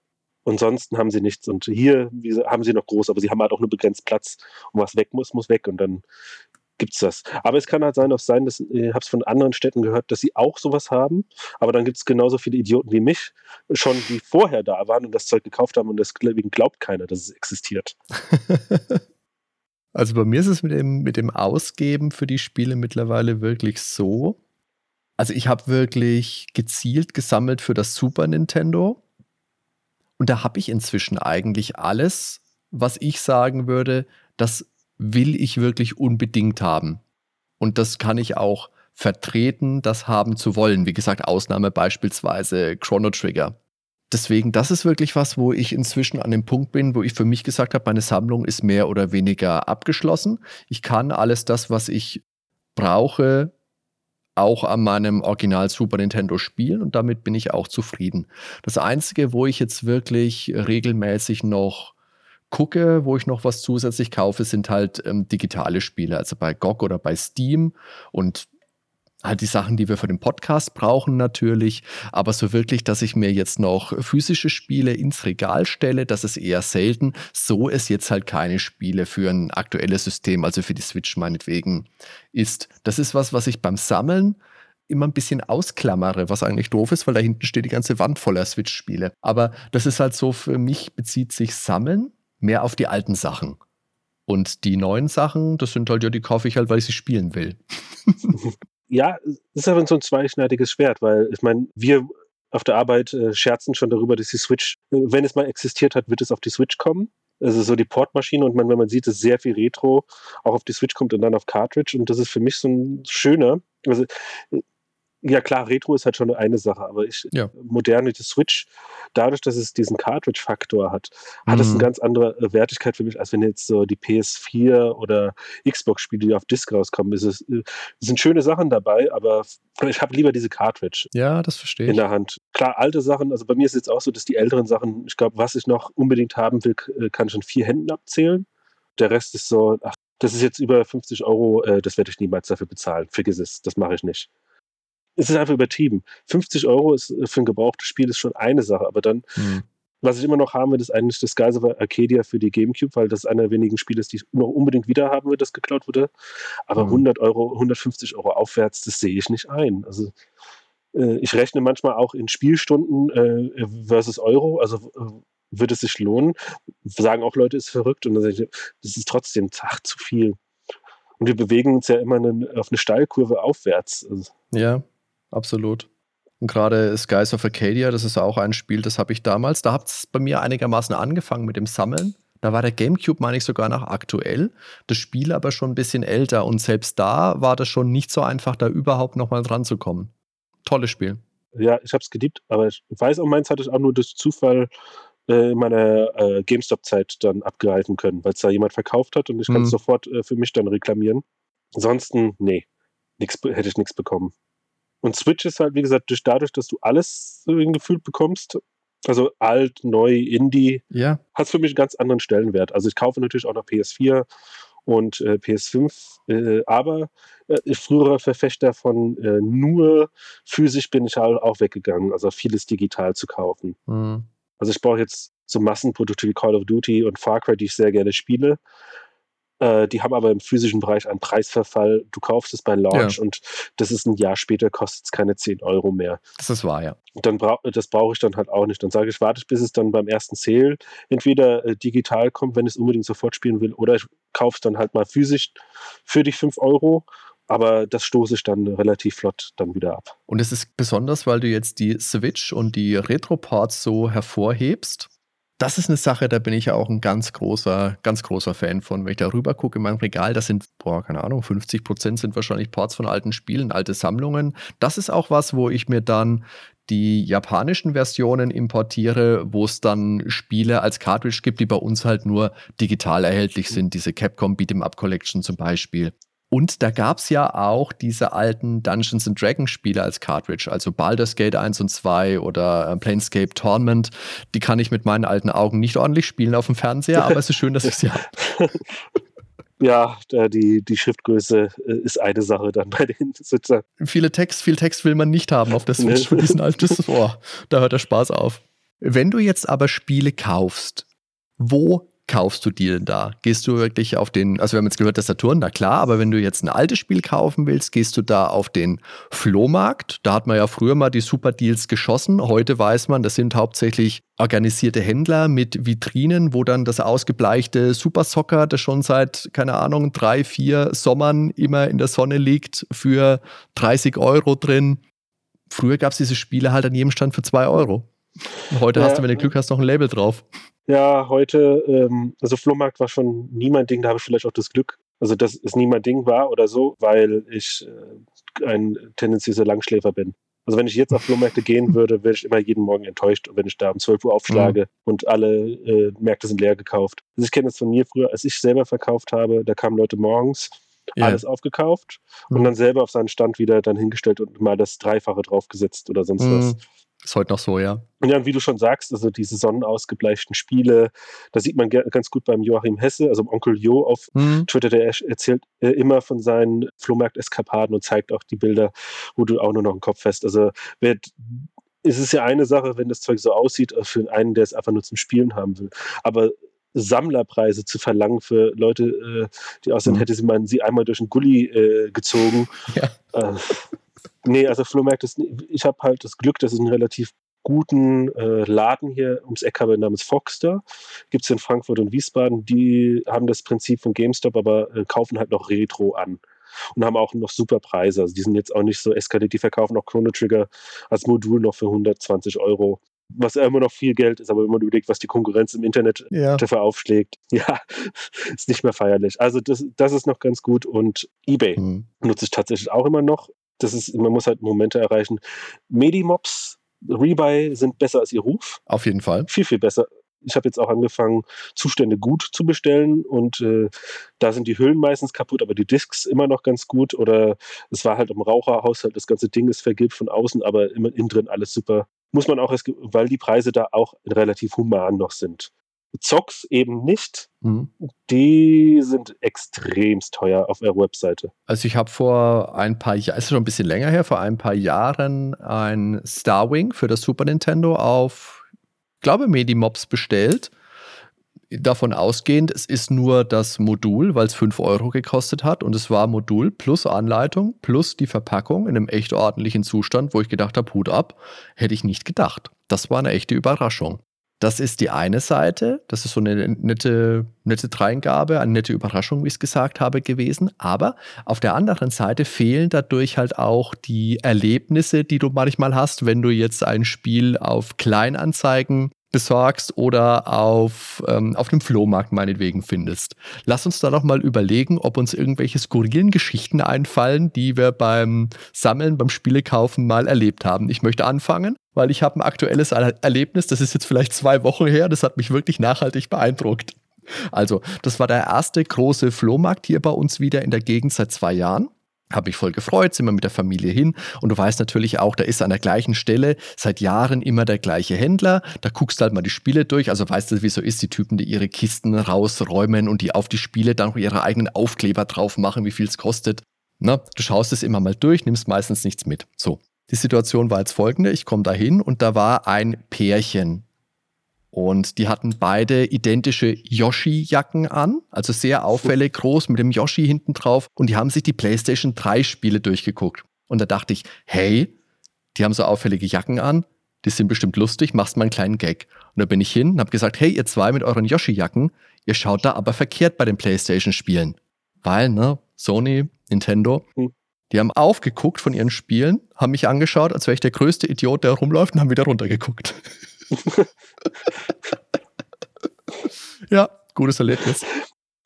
Ansonsten haben sie nichts. Und hier haben sie noch groß, aber sie haben halt auch nur begrenzt Platz. Und was weg muss, muss weg. Und dann gibt es das. Aber es kann halt sein, auch sein, dass ich habe es von anderen Städten gehört, dass sie auch sowas haben. Aber dann gibt es genauso viele Idioten wie mich, schon die vorher da waren und das Zeug gekauft haben und deswegen glaubt keiner, dass es existiert. [LAUGHS] also bei mir ist es mit dem, mit dem Ausgeben für die Spiele mittlerweile wirklich so. Also ich habe wirklich gezielt gesammelt für das Super Nintendo. Und da habe ich inzwischen eigentlich alles, was ich sagen würde, das will ich wirklich unbedingt haben. Und das kann ich auch vertreten, das haben zu wollen. Wie gesagt, Ausnahme beispielsweise Chrono Trigger. Deswegen, das ist wirklich was, wo ich inzwischen an dem Punkt bin, wo ich für mich gesagt habe, meine Sammlung ist mehr oder weniger abgeschlossen. Ich kann alles das, was ich brauche, auch an meinem Original Super Nintendo spielen und damit bin ich auch zufrieden. Das Einzige, wo ich jetzt wirklich regelmäßig noch gucke, wo ich noch was zusätzlich kaufe, sind halt ähm, digitale Spiele, also bei GOG oder bei Steam und halt die Sachen, die wir für den Podcast brauchen natürlich, aber so wirklich, dass ich mir jetzt noch physische Spiele ins Regal stelle, das ist eher selten. So ist jetzt halt keine Spiele für ein aktuelles System, also für die Switch meinetwegen ist. Das ist was, was ich beim Sammeln immer ein bisschen ausklammere, was eigentlich doof ist, weil da hinten steht die ganze Wand voller Switch-Spiele. Aber das ist halt so, für mich bezieht sich Sammeln mehr auf die alten Sachen. Und die neuen Sachen, das sind halt ja, die kaufe ich halt, weil ich sie spielen will. [LAUGHS] ja, es ist aber so ein zweischneidiges Schwert, weil ich meine, wir auf der Arbeit äh, scherzen schon darüber, dass die Switch, äh, wenn es mal existiert hat, wird es auf die Switch kommen. Also so die Portmaschine und man, wenn man sieht, dass sehr viel Retro auch auf die Switch kommt und dann auf Cartridge und das ist für mich so ein schöner. Also Ja, klar, Retro ist halt schon eine Sache, aber ich, ja. moderne die Switch, dadurch, dass es diesen Cartridge-Faktor hat, hat mhm. es eine ganz andere äh, Wertigkeit für mich, als wenn jetzt so die PS4 oder Xbox-Spiele, die auf Disc rauskommen. Es, ist, es sind schöne Sachen dabei, aber ich habe lieber diese Cartridge. Ja, das verstehe ich. In der Hand. Klar, alte Sachen, also bei mir ist es jetzt auch so, dass die älteren Sachen, ich glaube, was ich noch unbedingt haben will, äh, kann ich schon vier Händen abzählen. Der Rest ist so, ach, das ist jetzt über 50 Euro, äh, das werde ich niemals dafür bezahlen. Vergiss es, das mache ich nicht es ist einfach übertrieben. 50 Euro ist äh, für ein gebrauchtes Spiel ist schon eine Sache, aber dann, mhm. was ich immer noch haben will, ist eigentlich das of Arcadia für die Gamecube, weil das einer der wenigen Spiele ist, die ich noch unbedingt wieder haben will, das geklaut wurde. Aber mhm. 100 Euro, 150 Euro aufwärts, das sehe ich nicht ein. Also äh, ich rechne manchmal auch in Spielstunden äh, versus Euro, also äh, wird es sich lohnen. Sagen auch Leute, ist verrückt und dann sage ich, das ist trotzdem ach, zu viel. Und wir bewegen uns ja immer auf eine Steilkurve aufwärts. Also, ja, absolut. Und gerade Skies of Arcadia, das ist auch ein Spiel, das habe ich damals, da hat es bei mir einigermaßen angefangen mit dem Sammeln. Da war der GameCube, meine ich, sogar noch aktuell. Das Spiel aber schon ein bisschen älter und selbst da war das schon nicht so einfach, da überhaupt nochmal dran zu kommen. Tolles Spiel. Ja, ich habe es geliebt, aber ich weiß auch, meins hatte ich auch nur durch Zufall äh, in meiner äh, GameStop-Zeit dann abgehalten können, weil es da jemand verkauft hat und ich kann es mhm. sofort äh, für mich dann reklamieren. Ansonsten, nee, nix, hätte ich nichts bekommen. Und Switch ist halt, wie gesagt, durch, dadurch, dass du alles irgendwie gefühlt bekommst, also alt, neu, Indie, ja. hat es für mich einen ganz anderen Stellenwert. Also ich kaufe natürlich auch noch PS4 und äh, PS5, äh, aber äh, früherer Verfechter von äh, nur physisch bin ich halt auch weggegangen, also vieles digital zu kaufen. Mhm. Also ich brauche jetzt so Massenprodukte wie Call of Duty und Far Cry, die ich sehr gerne spiele. Äh, die haben aber im physischen Bereich einen Preisverfall. Du kaufst es bei Launch ja. und das ist ein Jahr später, kostet es keine 10 Euro mehr. Das ist wahr, ja. Und dann bra das brauche ich dann halt auch nicht. Dann sage ich, warte ich, bis es dann beim ersten Sale entweder äh, digital kommt, wenn ich es unbedingt sofort spielen will, oder ich kaufe es dann halt mal physisch für die 5 Euro. Aber das stoße ich dann relativ flott dann wieder ab. Und es ist besonders, weil du jetzt die Switch und die Retro-Parts so hervorhebst das ist eine Sache, da bin ich ja auch ein ganz großer, ganz großer Fan von. Wenn ich da rüber gucke in meinem Regal, das sind, boah, keine Ahnung, 50 Prozent sind wahrscheinlich Ports von alten Spielen, alte Sammlungen. Das ist auch was, wo ich mir dann die japanischen Versionen importiere, wo es dann Spiele als Cartridge gibt, die bei uns halt nur digital erhältlich sind. Diese Capcom Beat'em Up Collection zum Beispiel. Und da gab es ja auch diese alten Dungeons and Dragons Spiele als Cartridge, also Baldur's Gate 1 und 2 oder äh, Planescape Tournament. Die kann ich mit meinen alten Augen nicht ordentlich spielen auf dem Fernseher, aber es ist schön, dass ich sie habe. Ja, [LAUGHS] die, die Schriftgröße äh, ist eine Sache dann bei den Sitzern. Viele Text, viel Text will man nicht haben auf der Switch für diesen alten Oh, da hört der Spaß auf. Wenn du jetzt aber Spiele kaufst, wo kaufst du die denn da? Gehst du wirklich auf den, also wir haben jetzt gehört, der Saturn, na klar, aber wenn du jetzt ein altes Spiel kaufen willst, gehst du da auf den Flohmarkt. Da hat man ja früher mal die Super Deals geschossen. Heute weiß man, das sind hauptsächlich organisierte Händler mit Vitrinen, wo dann das ausgebleichte Super Soccer, das schon seit, keine Ahnung, drei, vier Sommern immer in der Sonne liegt, für 30 Euro drin. Früher gab es diese Spiele halt an jedem Stand für zwei Euro. Heute ja, hast du, wenn du Glück hast, noch ein Label drauf. Ja, heute, ähm, also Flohmarkt war schon nie mein Ding, da habe ich vielleicht auch das Glück, also dass es nie mein Ding war oder so, weil ich äh, ein tendenziöser Langschläfer bin. Also wenn ich jetzt auf Flohmärkte gehen [LAUGHS] würde, wäre ich immer jeden Morgen enttäuscht, wenn ich da um 12 Uhr aufschlage mhm. und alle äh, Märkte sind leer gekauft. Also ich kenne das von mir früher, als ich selber verkauft habe, da kamen Leute morgens, yeah. alles aufgekauft mhm. und dann selber auf seinen Stand wieder dann hingestellt und mal das Dreifache draufgesetzt oder sonst mhm. was. Ist heute noch so, ja. Und ja, wie du schon sagst, also diese sonnenausgebleichten Spiele, da sieht man ganz gut beim Joachim Hesse, also Onkel Jo auf mhm. Twitter, der erzählt äh, immer von seinen Flohmarkt-Eskapaden und zeigt auch die Bilder, wo du auch nur noch einen Kopf hast. Also wer, es ist ja eine Sache, wenn das Zeug so aussieht, äh, für einen, der es einfach nur zum Spielen haben will. Aber Sammlerpreise zu verlangen für Leute, äh, die aussehen, mhm. hätte sie man sie einmal durch einen Gully äh, gezogen. Ja. Äh, Nee, also Flohmärkte, ist, ich habe halt das Glück, dass ich einen relativ guten äh, Laden hier ums Eck habe namens Foxter. Gibt es in Frankfurt und Wiesbaden. Die haben das Prinzip von GameStop, aber äh, kaufen halt noch Retro an und haben auch noch super Preise. Also die sind jetzt auch nicht so eskaliert. Die verkaufen auch Chrono Trigger als Modul noch für 120 Euro. Was immer noch viel Geld ist, aber wenn man überlegt, was die Konkurrenz im Internet ja. dafür aufschlägt, [LAUGHS] ja, ist nicht mehr feierlich. Also das, das ist noch ganz gut und eBay mhm. nutze ich tatsächlich auch immer noch das ist, man muss halt Momente erreichen. Medimobs, Rebuy sind besser als ihr Ruf. Auf jeden Fall. Viel, viel besser. Ich habe jetzt auch angefangen, Zustände gut zu bestellen und äh, da sind die Hüllen meistens kaputt, aber die Discs immer noch ganz gut. Oder es war halt im Raucherhaushalt, das ganze Ding ist vergilbt von außen, aber immer innen drin alles super. Muss man auch, weil die Preise da auch relativ human noch sind. Zocks eben nicht. Mhm. Die sind extremst teuer auf ihrer Webseite. Also ich habe vor ein paar Jahren, ist schon ein bisschen länger her, vor ein paar Jahren ein Starwing für das Super Nintendo auf, glaube Medimobs bestellt. Davon ausgehend, es ist nur das Modul, weil es 5 Euro gekostet hat und es war Modul plus Anleitung plus die Verpackung in einem echt ordentlichen Zustand, wo ich gedacht habe, Hut ab, hätte ich nicht gedacht. Das war eine echte Überraschung. Das ist die eine Seite. Das ist so eine nette, nette Dreingabe, eine nette Überraschung, wie ich es gesagt habe, gewesen. Aber auf der anderen Seite fehlen dadurch halt auch die Erlebnisse, die du manchmal hast, wenn du jetzt ein Spiel auf Kleinanzeigen besorgst oder auf, ähm, auf dem Flohmarkt meinetwegen findest. Lass uns da doch mal überlegen, ob uns irgendwelche skurrilen Geschichten einfallen, die wir beim Sammeln, beim Spielekaufen mal erlebt haben. Ich möchte anfangen, weil ich habe ein aktuelles Erlebnis, das ist jetzt vielleicht zwei Wochen her, das hat mich wirklich nachhaltig beeindruckt. Also, das war der erste große Flohmarkt hier bei uns wieder in der Gegend seit zwei Jahren. Habe mich voll gefreut, sind wir mit der Familie hin. Und du weißt natürlich auch, da ist an der gleichen Stelle seit Jahren immer der gleiche Händler. Da guckst halt mal die Spiele durch. Also weißt du, wie so ist, die Typen, die ihre Kisten rausräumen und die auf die Spiele dann noch ihre eigenen Aufkleber drauf machen, wie viel es kostet. Na, du schaust es immer mal durch, nimmst meistens nichts mit. So. Die Situation war als folgende. Ich komme da hin und da war ein Pärchen. Und die hatten beide identische Yoshi-Jacken an, also sehr auffällig groß mit dem Yoshi hinten drauf. Und die haben sich die PlayStation 3 Spiele durchgeguckt. Und da dachte ich, hey, die haben so auffällige Jacken an, die sind bestimmt lustig, machst mal einen kleinen Gag. Und da bin ich hin und habe gesagt, hey, ihr zwei mit euren Yoshi-Jacken, ihr schaut da aber verkehrt bei den PlayStation-Spielen. Weil, ne, Sony, Nintendo, hm. die haben aufgeguckt von ihren Spielen, haben mich angeschaut, als wäre ich der größte Idiot, der rumläuft und haben wieder runtergeguckt. [LAUGHS] [LAUGHS] ja, gutes Erlebnis.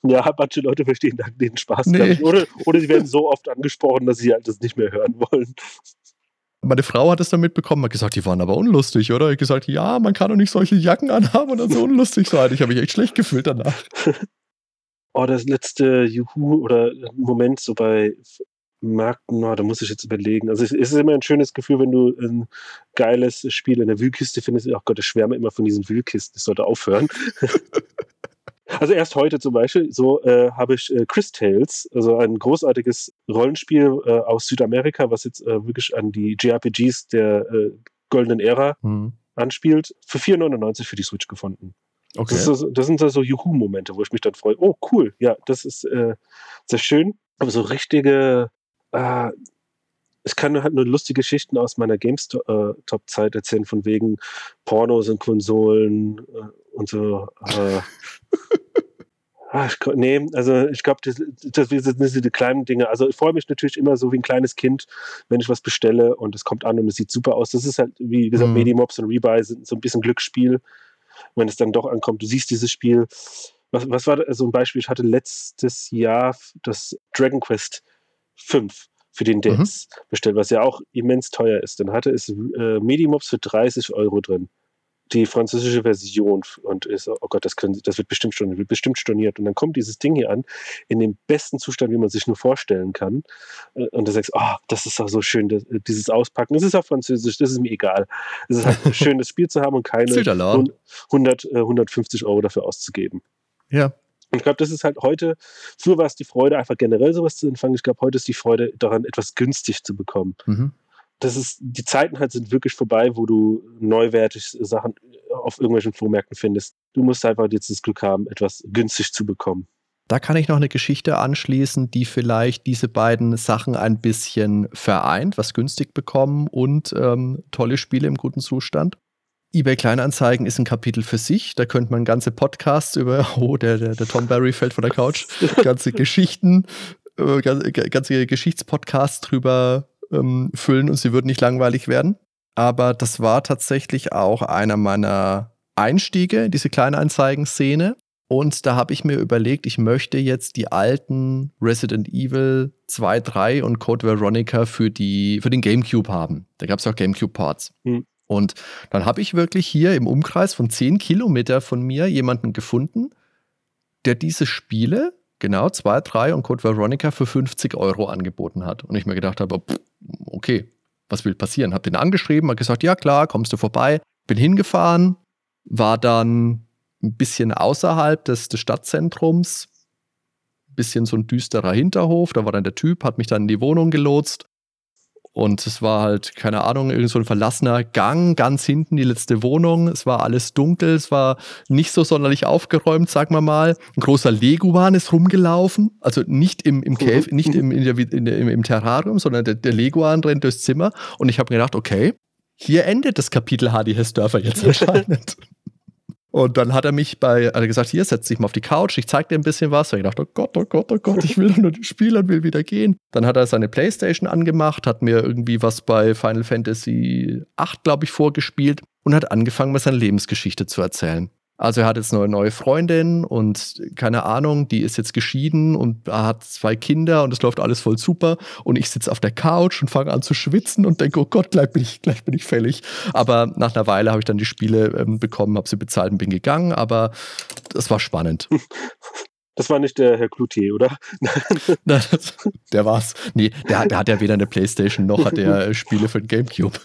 Ja, manche Leute verstehen den Spaß nee. nicht. Oder, oder sie werden so oft angesprochen, dass sie halt das nicht mehr hören wollen. Meine Frau hat es dann mitbekommen, hat gesagt, die waren aber unlustig, oder? Ich gesagt, ja, man kann doch nicht solche Jacken anhaben und dann so unlustig sein. Ich habe mich echt schlecht gefühlt danach. [LAUGHS] Oh, das letzte Juhu oder Moment so bei Märkten, oh, da muss ich jetzt überlegen. Also es ist immer ein schönes Gefühl, wenn du ein geiles Spiel in der Wühlkiste findest. Ach Gott, ich schwärme immer von diesen Wühlkisten. Das sollte aufhören. [LAUGHS] also erst heute zum Beispiel, so äh, habe ich äh, Chris Tales, also ein großartiges Rollenspiel äh, aus Südamerika, was jetzt äh, wirklich an die JRPGs der äh, goldenen Ära mhm. anspielt, für 4,99 für die Switch gefunden. Okay. Das, ist, das, sind so Juhu-Momente, wo ich mich dann freue. Oh, cool, ja, das ist äh, sehr schön. Aber so richtige äh, ich kann halt nur lustige Geschichten aus meiner GameStop-Zeit erzählen, von wegen Pornos und Konsolen äh, und so. Äh, [LAUGHS] ach, nee, also ich glaube, das, das, sind diese kleinen Dinge. Also ich freue mich natürlich immer so wie ein kleines Kind, wenn ich was bestelle und es kommt an und es sieht super aus. Das ist halt, wie gesagt, mhm. Medimobs und Rebuy sind so ein bisschen Glücksspiel, wenn es dann doch ankommt. Du siehst dieses Spiel. Was, was war so also ein Beispiel? Ich hatte letztes Jahr das Dragon Quest 5 für den Dance mhm. bestellt, was ja auch immens teuer ist. Dann hatte es äh, Medimobs für 30 Euro drin. Die französische Version und ist, oh Gott, das, können, das wird bestimmt storniert, wird bestimmt storniert. Und dann kommt dieses Ding hier an, in dem besten Zustand, wie man sich nur vorstellen kann. Äh, und du sagst, oh, das ist doch so schön, das, dieses Auspacken. Das ist auch französisch, das ist mir egal. Es ist halt [LAUGHS] schön, das Spiel zu haben und keine 100, 150 äh, Euro dafür auszugeben. Ja, und ich glaube, das ist halt heute, früher war es die Freude, einfach generell sowas zu empfangen. Ich glaube, heute ist die Freude daran, etwas günstig zu bekommen. Mhm. Das ist, die Zeiten halt sind wirklich vorbei, wo du neuwertig Sachen auf irgendwelchen Flohmärkten findest. Du musst einfach jetzt das Glück haben, etwas günstig zu bekommen. Da kann ich noch eine Geschichte anschließen, die vielleicht diese beiden Sachen ein bisschen vereint, was günstig bekommen und ähm, tolle Spiele im guten Zustand eBay Kleinanzeigen ist ein Kapitel für sich. Da könnte man ganze Podcasts über, [LAUGHS] oh, der, der, der Tom Barry fällt von der Couch, [LAUGHS] ganze Geschichten, äh, ganze Geschichtspodcasts drüber ähm, füllen und sie würden nicht langweilig werden. Aber das war tatsächlich auch einer meiner Einstiege in diese Kleinanzeigen-Szene. Und da habe ich mir überlegt, ich möchte jetzt die alten Resident Evil 2, 3 und Code Veronica für, die, für den GameCube haben. Da gab es auch GameCube-Ports. Hm. Und dann habe ich wirklich hier im Umkreis von 10 Kilometer von mir jemanden gefunden, der diese Spiele, genau 2, 3 und Code Veronica für 50 Euro angeboten hat. Und ich mir gedacht habe, okay, was will passieren? Habe den angeschrieben, habe gesagt, ja klar, kommst du vorbei. Bin hingefahren, war dann ein bisschen außerhalb des, des Stadtzentrums, ein bisschen so ein düsterer Hinterhof. Da war dann der Typ, hat mich dann in die Wohnung gelotst. Und es war halt, keine Ahnung, irgend so ein verlassener Gang, ganz hinten die letzte Wohnung. Es war alles dunkel, es war nicht so sonderlich aufgeräumt, sagen wir mal. Ein großer Leguan ist rumgelaufen. Also nicht im, im Cave, mhm. nicht im, in der, im, im, Terrarium, sondern der, der Leguan rennt durchs Zimmer. Und ich habe mir gedacht, okay, hier endet das Kapitel HD Hessdörfer jetzt [LAUGHS] anscheinend. Und dann hat er mich bei, hat er gesagt, hier, setz dich mal auf die Couch, ich zeig dir ein bisschen was. Und ich dachte, oh Gott, oh Gott, oh Gott, ich will nur spielen und will wieder gehen. Dann hat er seine Playstation angemacht, hat mir irgendwie was bei Final Fantasy 8, glaube ich, vorgespielt und hat angefangen, mir seine Lebensgeschichte zu erzählen. Also er hat jetzt eine neue Freundin und keine Ahnung, die ist jetzt geschieden und hat zwei Kinder und es läuft alles voll super. Und ich sitze auf der Couch und fange an zu schwitzen und denke, oh Gott, gleich bin ich, gleich bin ich fällig. Aber nach einer Weile habe ich dann die Spiele ähm, bekommen, habe sie bezahlt und bin gegangen. Aber das war spannend. [LAUGHS] Das war nicht der Herr Cloutier, oder? [LAUGHS] der war's. Nee, der, der, hat ja weder eine Playstation noch hat er Spiele für den Gamecube.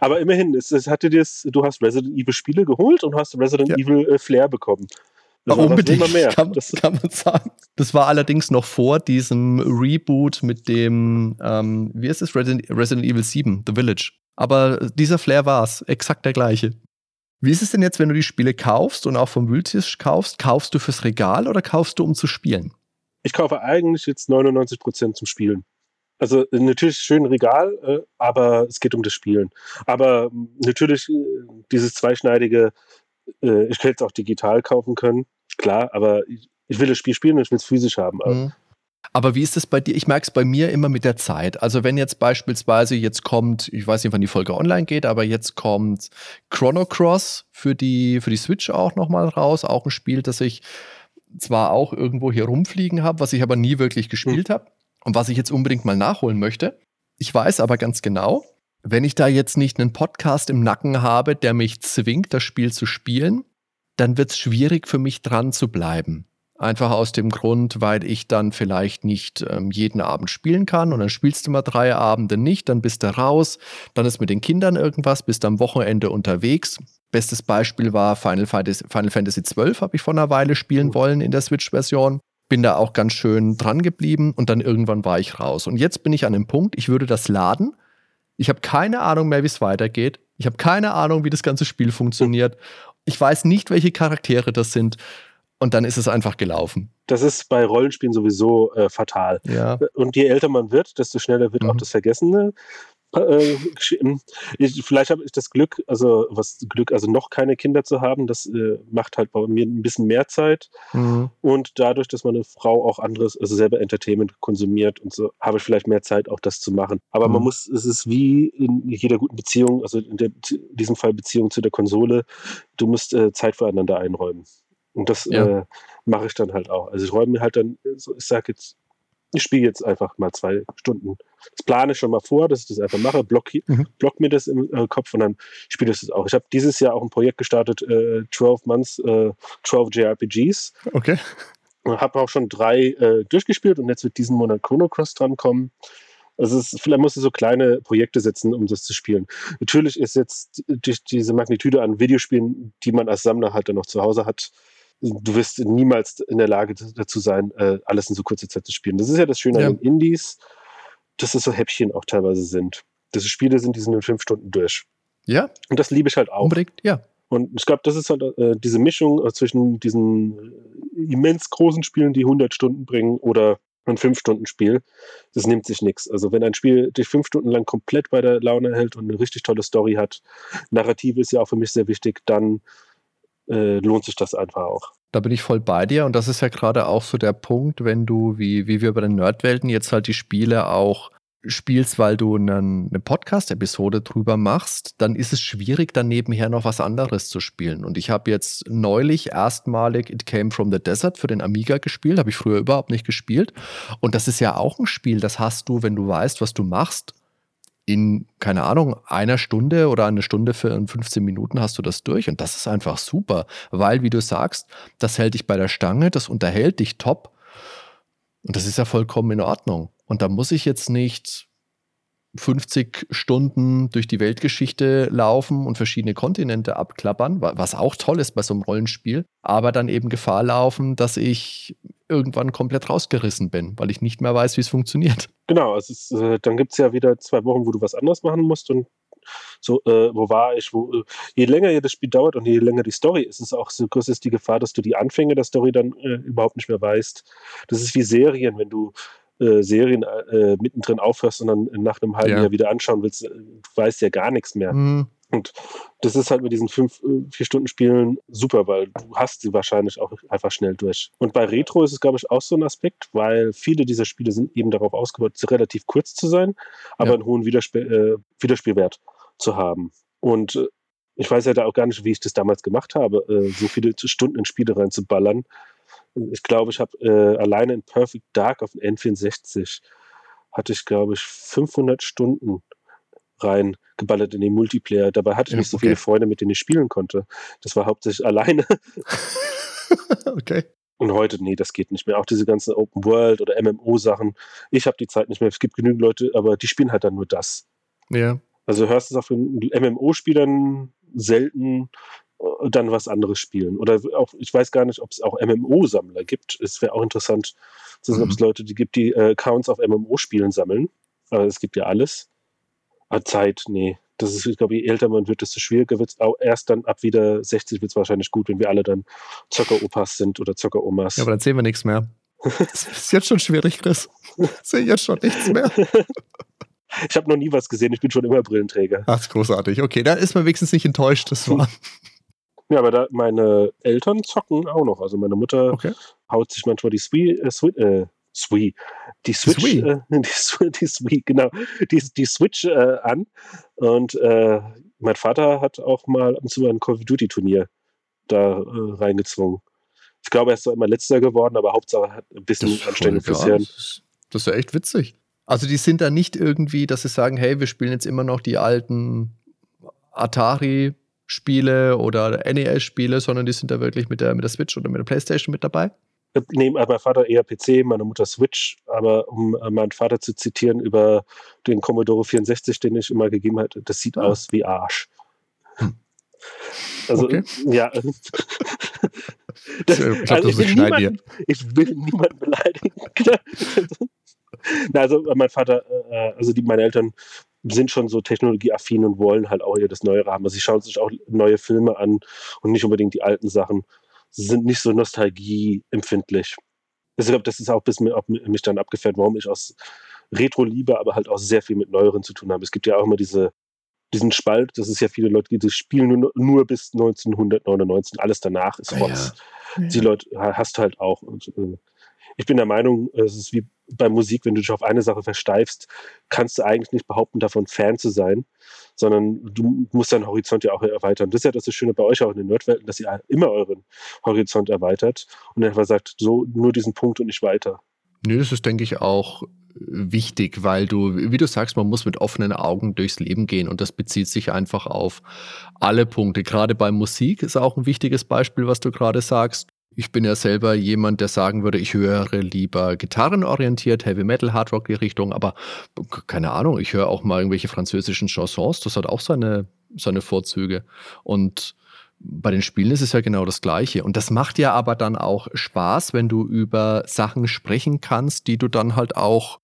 Aber immerhin, es, es hatte dir's, du hast Resident Evil Spiele geholt und hast Resident ja. Evil äh, Flair bekommen. Das war unbedingt, mehr. Kann, das kann man sagen. Das war allerdings noch vor diesem Reboot mit dem, ähm, wie ist es, Resident, Resident Evil 7, The Village. Aber dieser Flair war es, exakt der gleiche. Wie ist es denn jetzt, wenn du die Spiele kaufst und auch vom Wühltisch kaufst? Kaufst du fürs Regal oder kaufst du, um zu spielen? Ich kaufe eigentlich jetzt 99% zum Spielen. Also natürlich schön Regal, äh, aber es geht um das Spielen. Aber natürlich äh, dieses zweischneidige, äh, ich hätte es auch digital kaufen können, klar, aber ich will das Spiel spielen und ich will es physisch haben. Mhm. Aber wie ist es bei dir? Ich merke es bei mir immer mit der Zeit. Also wenn jetzt beispielsweise jetzt kommt, ich weiß nicht, wann die Folge online geht, aber jetzt kommt Chrono Cross für die, für die Switch auch nochmal raus. Auch ein Spiel, das ich zwar auch irgendwo hier rumfliegen habe, was ich aber nie wirklich gespielt mhm. habe und was ich jetzt unbedingt mal nachholen möchte. Ich weiß aber ganz genau, wenn ich da jetzt nicht einen Podcast im Nacken habe, der mich zwingt, das Spiel zu spielen, dann wird es schwierig für mich dran zu bleiben. Einfach aus dem Grund, weil ich dann vielleicht nicht ähm, jeden Abend spielen kann und dann spielst du mal drei Abende nicht, dann bist du raus, dann ist mit den Kindern irgendwas, bist am Wochenende unterwegs. Bestes Beispiel war Final Fantasy, Final Fantasy XII, habe ich vor einer Weile spielen mhm. wollen in der Switch-Version. Bin da auch ganz schön dran geblieben und dann irgendwann war ich raus. Und jetzt bin ich an dem Punkt, ich würde das laden. Ich habe keine Ahnung mehr, wie es weitergeht. Ich habe keine Ahnung, wie das ganze Spiel funktioniert. Ich weiß nicht, welche Charaktere das sind und dann ist es einfach gelaufen. Das ist bei Rollenspielen sowieso äh, fatal. Ja. Und je älter man wird, desto schneller wird mhm. auch das Vergessene. Äh, ich, vielleicht habe ich das Glück, also was Glück, also noch keine Kinder zu haben, das äh, macht halt bei mir ein bisschen mehr Zeit. Mhm. Und dadurch, dass meine Frau auch anderes, also selber Entertainment konsumiert und so, habe ich vielleicht mehr Zeit, auch das zu machen. Aber mhm. man muss, es ist wie in jeder guten Beziehung, also in, der, in diesem Fall Beziehung zu der Konsole, du musst äh, Zeit füreinander einräumen. Und das ja. äh, mache ich dann halt auch. Also ich räume mir halt dann, so, ich sage jetzt, ich spiele jetzt einfach mal zwei Stunden. Das plane ich schon mal vor, dass ich das einfach mache, block, mhm. block mir das im äh, Kopf und dann spiele ich das auch. Ich habe dieses Jahr auch ein Projekt gestartet, äh, 12 Months, äh, 12 JRPGs. Okay. Und habe auch schon drei äh, durchgespielt und jetzt wird diesen Monat Chrono Cross drankommen. Also es ist, vielleicht musst du so kleine Projekte setzen, um das zu spielen. Natürlich ist jetzt durch diese Magnitude an Videospielen, die man als Sammler halt dann noch zu Hause hat, du wirst niemals in der Lage dazu sein, äh, alles in so kurzer Zeit zu spielen. Das ist ja das Schöne ja. an den Indies, dass es so Häppchen auch teilweise sind. Dass es Spiele sind, die sind in fünf Stunden durch. Ja. Und das liebe ich halt auch. Unbedingt, ja. Und ich glaube, das ist halt äh, diese Mischung äh, zwischen diesen äh, immens großen Spielen, die 100 Stunden bringen, oder ein 5-Stunden-Spiel. Das nimmt sich nichts. Also, wenn ein Spiel dich fünf Stunden lang komplett bei der Laune hält und eine richtig tolle Story hat, Narrative ist ja auch für mich sehr wichtig, dann äh, lohnt sich das einfach auch. Da bin ich voll bei dir und das ist ja gerade auch so der Punkt, wenn du, wie, wie wir bei den Nerdwelten jetzt halt die Spiele auch spielst, weil du einen, eine Podcast-Episode drüber machst, dann ist es schwierig, dann nebenher noch was anderes zu spielen. Und ich habe jetzt neulich erstmalig It Came from the Desert für den Amiga gespielt, habe ich früher überhaupt nicht gespielt. Und das ist ja auch ein Spiel, das hast du, wenn du weißt, was du machst, in, keine Ahnung, einer Stunde oder eine Stunde für 15 Minuten hast du das durch. Und das ist einfach super, weil, wie du sagst, das hält dich bei der Stange, das unterhält dich top. Und das ist ja vollkommen in Ordnung. Und da muss ich jetzt nicht 50 Stunden durch die Weltgeschichte laufen und verschiedene Kontinente abklappern, was auch toll ist bei so einem Rollenspiel, aber dann eben Gefahr laufen, dass ich irgendwann komplett rausgerissen bin, weil ich nicht mehr weiß, wie es funktioniert. Genau, es ist, äh, dann gibt es ja wieder zwei Wochen, wo du was anderes machen musst und so, äh, wo war ich, wo, äh, je länger das Spiel dauert und je länger die Story ist, ist auch so groß ist die Gefahr, dass du die Anfänge der Story dann äh, überhaupt nicht mehr weißt. Das ist wie Serien, wenn du äh, Serien äh, mittendrin aufhörst und dann nach einem halben ja. Jahr wieder anschauen willst, du weißt ja gar nichts mehr. Mhm. Und das ist halt mit diesen fünf, äh, vier Stunden Spielen super, weil du hast sie wahrscheinlich auch einfach schnell durch. Und bei Retro ist es, glaube ich, auch so ein Aspekt, weil viele dieser Spiele sind eben darauf ausgebaut, relativ kurz zu sein, aber ja. einen hohen Widerspiel, äh, Wiederspielwert zu haben. Und äh, ich weiß ja da auch gar nicht, wie ich das damals gemacht habe, äh, so viele Stunden in Spiele reinzuballern. Ich glaube, ich habe äh, alleine in Perfect Dark auf dem N64 hatte ich, glaube ich, 500 Stunden reingeballert in den Multiplayer. Dabei hatte ich nicht so okay. viele Freunde, mit denen ich spielen konnte. Das war hauptsächlich [LAUGHS] alleine. [LAUGHS] okay. Und heute, nee, das geht nicht mehr. Auch diese ganzen Open World oder MMO-Sachen. Ich habe die Zeit nicht mehr. Es gibt genügend Leute, aber die spielen halt dann nur das. Ja. Also hörst du es auch von MMO-Spielern selten äh, dann was anderes spielen. Oder auch, ich weiß gar nicht, ob es auch MMO-Sammler gibt. Es wäre auch interessant zu sehen, mhm. ob es Leute die gibt, die äh, Accounts auf MMO-Spielen sammeln. Aber es gibt ja alles. Aber Zeit, nee. Das ist, ich glaube, je älter man wird, desto schwieriger wird es. Auch erst dann ab wieder 60 wird es wahrscheinlich gut, wenn wir alle dann Zocker-Opas sind oder Zocker-Omas. Ja, aber dann sehen wir nichts mehr. [LAUGHS] Das ist jetzt schon schwierig, Chris. Ich sehe jetzt schon nichts mehr. [LAUGHS] Ich habe noch nie was gesehen, ich bin schon immer Brillenträger. Ach, großartig. Okay, da ist man wenigstens nicht enttäuscht. Das war. [LAUGHS] Ja, aber meine Eltern zocken auch noch. Also meine Mutter okay. haut sich manchmal die Swii, äh, äh, Swii, die Switch, Swii. Äh, [LAUGHS] die, die Swii, genau, die, die Switch äh, an. Und äh, mein Vater hat auch mal ab und zu ein Call of Duty Turnier da äh, reingezwungen. Ich glaube, er ist zwar immer letzter geworden, aber Hauptsache hat ein bisschen fürs Hirn. Das ist ja echt witzig. Also die sind da nicht irgendwie, dass sie sagen, hey, wir spielen jetzt immer noch die alten Atari-Spiele oder NES-Spiele, sondern die sind da wirklich mit der, mit der Switch oder mit der Playstation mit dabei? Nee, mein Vater eher PC, meine Mutter Switch, aber um äh, meinen Vater zu zitieren über den Commodore 64, den ich immer gegeben hatte, das sieht ah. aus wie Arsch. Hm. Also, okay. ja. [LAUGHS] [LAUGHS] das, ich, glaub, also ich, will niemanden, ich will niemanden beleidigen. [LAUGHS] Na, also mein Vater, äh, also die, meine Eltern sind schon so technologieaffin und wollen halt auch hier das Neuere haben. Also sie schauen sich auch neue Filme an und nicht unbedingt die alten Sachen. Sie sind nicht so nostalgieempfindlich. Also ich glaube, das ist auch bis mir, mich dann abgefährt, warum ich aus Retro liebe, aber halt auch sehr viel mit Neueren zu tun habe. Es gibt ja auch immer diese, diesen Spalt, das ist ja viele Leute, die spielen nur, nur bis 1999, alles danach ist Rotz. Ja. Die Leute hast halt auch. Und, äh, ich bin der Meinung, es ist wie bei Musik, wenn du dich auf eine Sache versteifst, kannst du eigentlich nicht behaupten, davon Fan zu sein, sondern du musst deinen Horizont ja auch erweitern. Das ist ja das Schöne bei euch auch in den Nerdwelten, dass ihr immer euren Horizont erweitert und einfach sagt, so nur diesen Punkt und nicht weiter. Nö, das ist, denke ich, auch wichtig, weil du, wie du sagst, man muss mit offenen Augen durchs Leben gehen und das bezieht sich einfach auf alle Punkte. Gerade bei Musik ist auch ein wichtiges Beispiel, was du gerade sagst. Ich bin ja selber jemand, der sagen würde, ich höre lieber gitarrenorientiert, Heavy Metal, Hard Rock die Richtung, aber keine Ahnung, ich höre auch mal irgendwelche französischen Chansons, das hat auch seine, seine Vorzüge. Und bei den Spielen ist es ja genau das Gleiche. Und das macht ja aber dann auch Spaß, wenn du über Sachen sprechen kannst, die du dann halt auch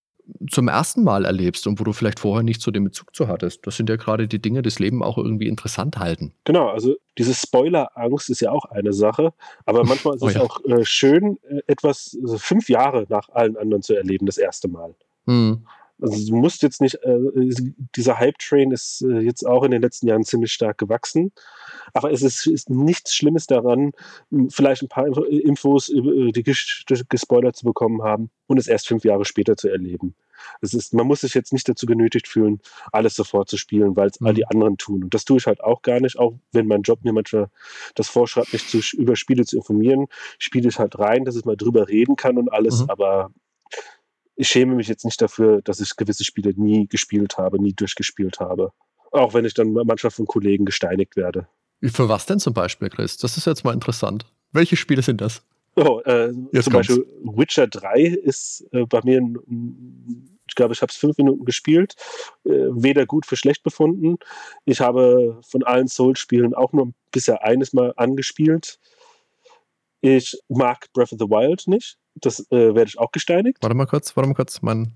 zum ersten Mal erlebst und wo du vielleicht vorher nicht so den Bezug zu hattest. Das sind ja gerade die Dinge, die das Leben auch irgendwie interessant halten. Genau, also diese Spoiler-Angst ist ja auch eine Sache, aber manchmal ist oh, es ja. auch äh, schön, äh, etwas also fünf Jahre nach allen anderen zu erleben, das erste Mal. Hm. Also du musst jetzt nicht, äh, dieser Hype-Train ist äh, jetzt auch in den letzten Jahren ziemlich stark gewachsen. Aber es ist, ist nichts Schlimmes daran, vielleicht ein paar Infos über äh, die gespoilert zu bekommen haben und es erst fünf Jahre später zu erleben. Es ist, man muss sich jetzt nicht dazu genötigt fühlen, alles sofort zu spielen, weil es mhm. all die anderen tun. Und das tue ich halt auch gar nicht, auch wenn mein Job mir manchmal das vorschreibt, mich zu, über Spiele zu informieren, spiele ich halt rein, dass ich mal drüber reden kann und alles, mhm. aber ich schäme mich jetzt nicht dafür, dass ich gewisse Spiele nie gespielt habe, nie durchgespielt habe. Auch wenn ich dann manchmal von Kollegen gesteinigt werde. Für was denn zum Beispiel, Chris? Das ist jetzt mal interessant. Welche Spiele sind das? Oh, äh, zum kommt's. Beispiel Witcher 3 ist äh, bei mir, ich glaube, ich habe es fünf Minuten gespielt, äh, weder gut für schlecht befunden. Ich habe von allen Souls-Spielen auch nur bisher eines Mal angespielt. Ich mag Breath of the Wild nicht. Das äh, werde ich auch gesteinigt. Warte mal kurz, warte mal kurz. Mein,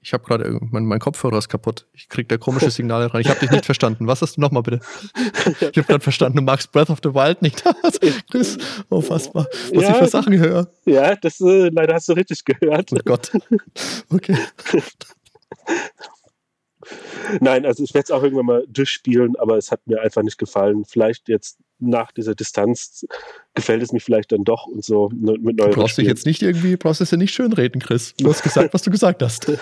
ich habe gerade, mein, mein Kopfhörer ist kaputt. Ich kriege da komische Signale rein. Ich habe dich nicht verstanden. Was hast du nochmal bitte? [LAUGHS] Ich habe gerade verstanden, du magst Breath of the Wild nicht. [LAUGHS] Chris, oh, was, was ja, ich für Sachen höre. Ja, das äh, leider hast du richtig gehört. Oh Gott. [LAUGHS] Okay. Nein, also ich werde es auch irgendwann mal durchspielen, aber es hat mir einfach nicht gefallen. Vielleicht jetzt nach dieser Distanz gefällt es mir vielleicht dann doch und so mit neuen. Du brauchst dich jetzt nicht irgendwie, brauchst es ja nicht schön reden, Chris. Du hast gesagt, was du gesagt hast. [LAUGHS]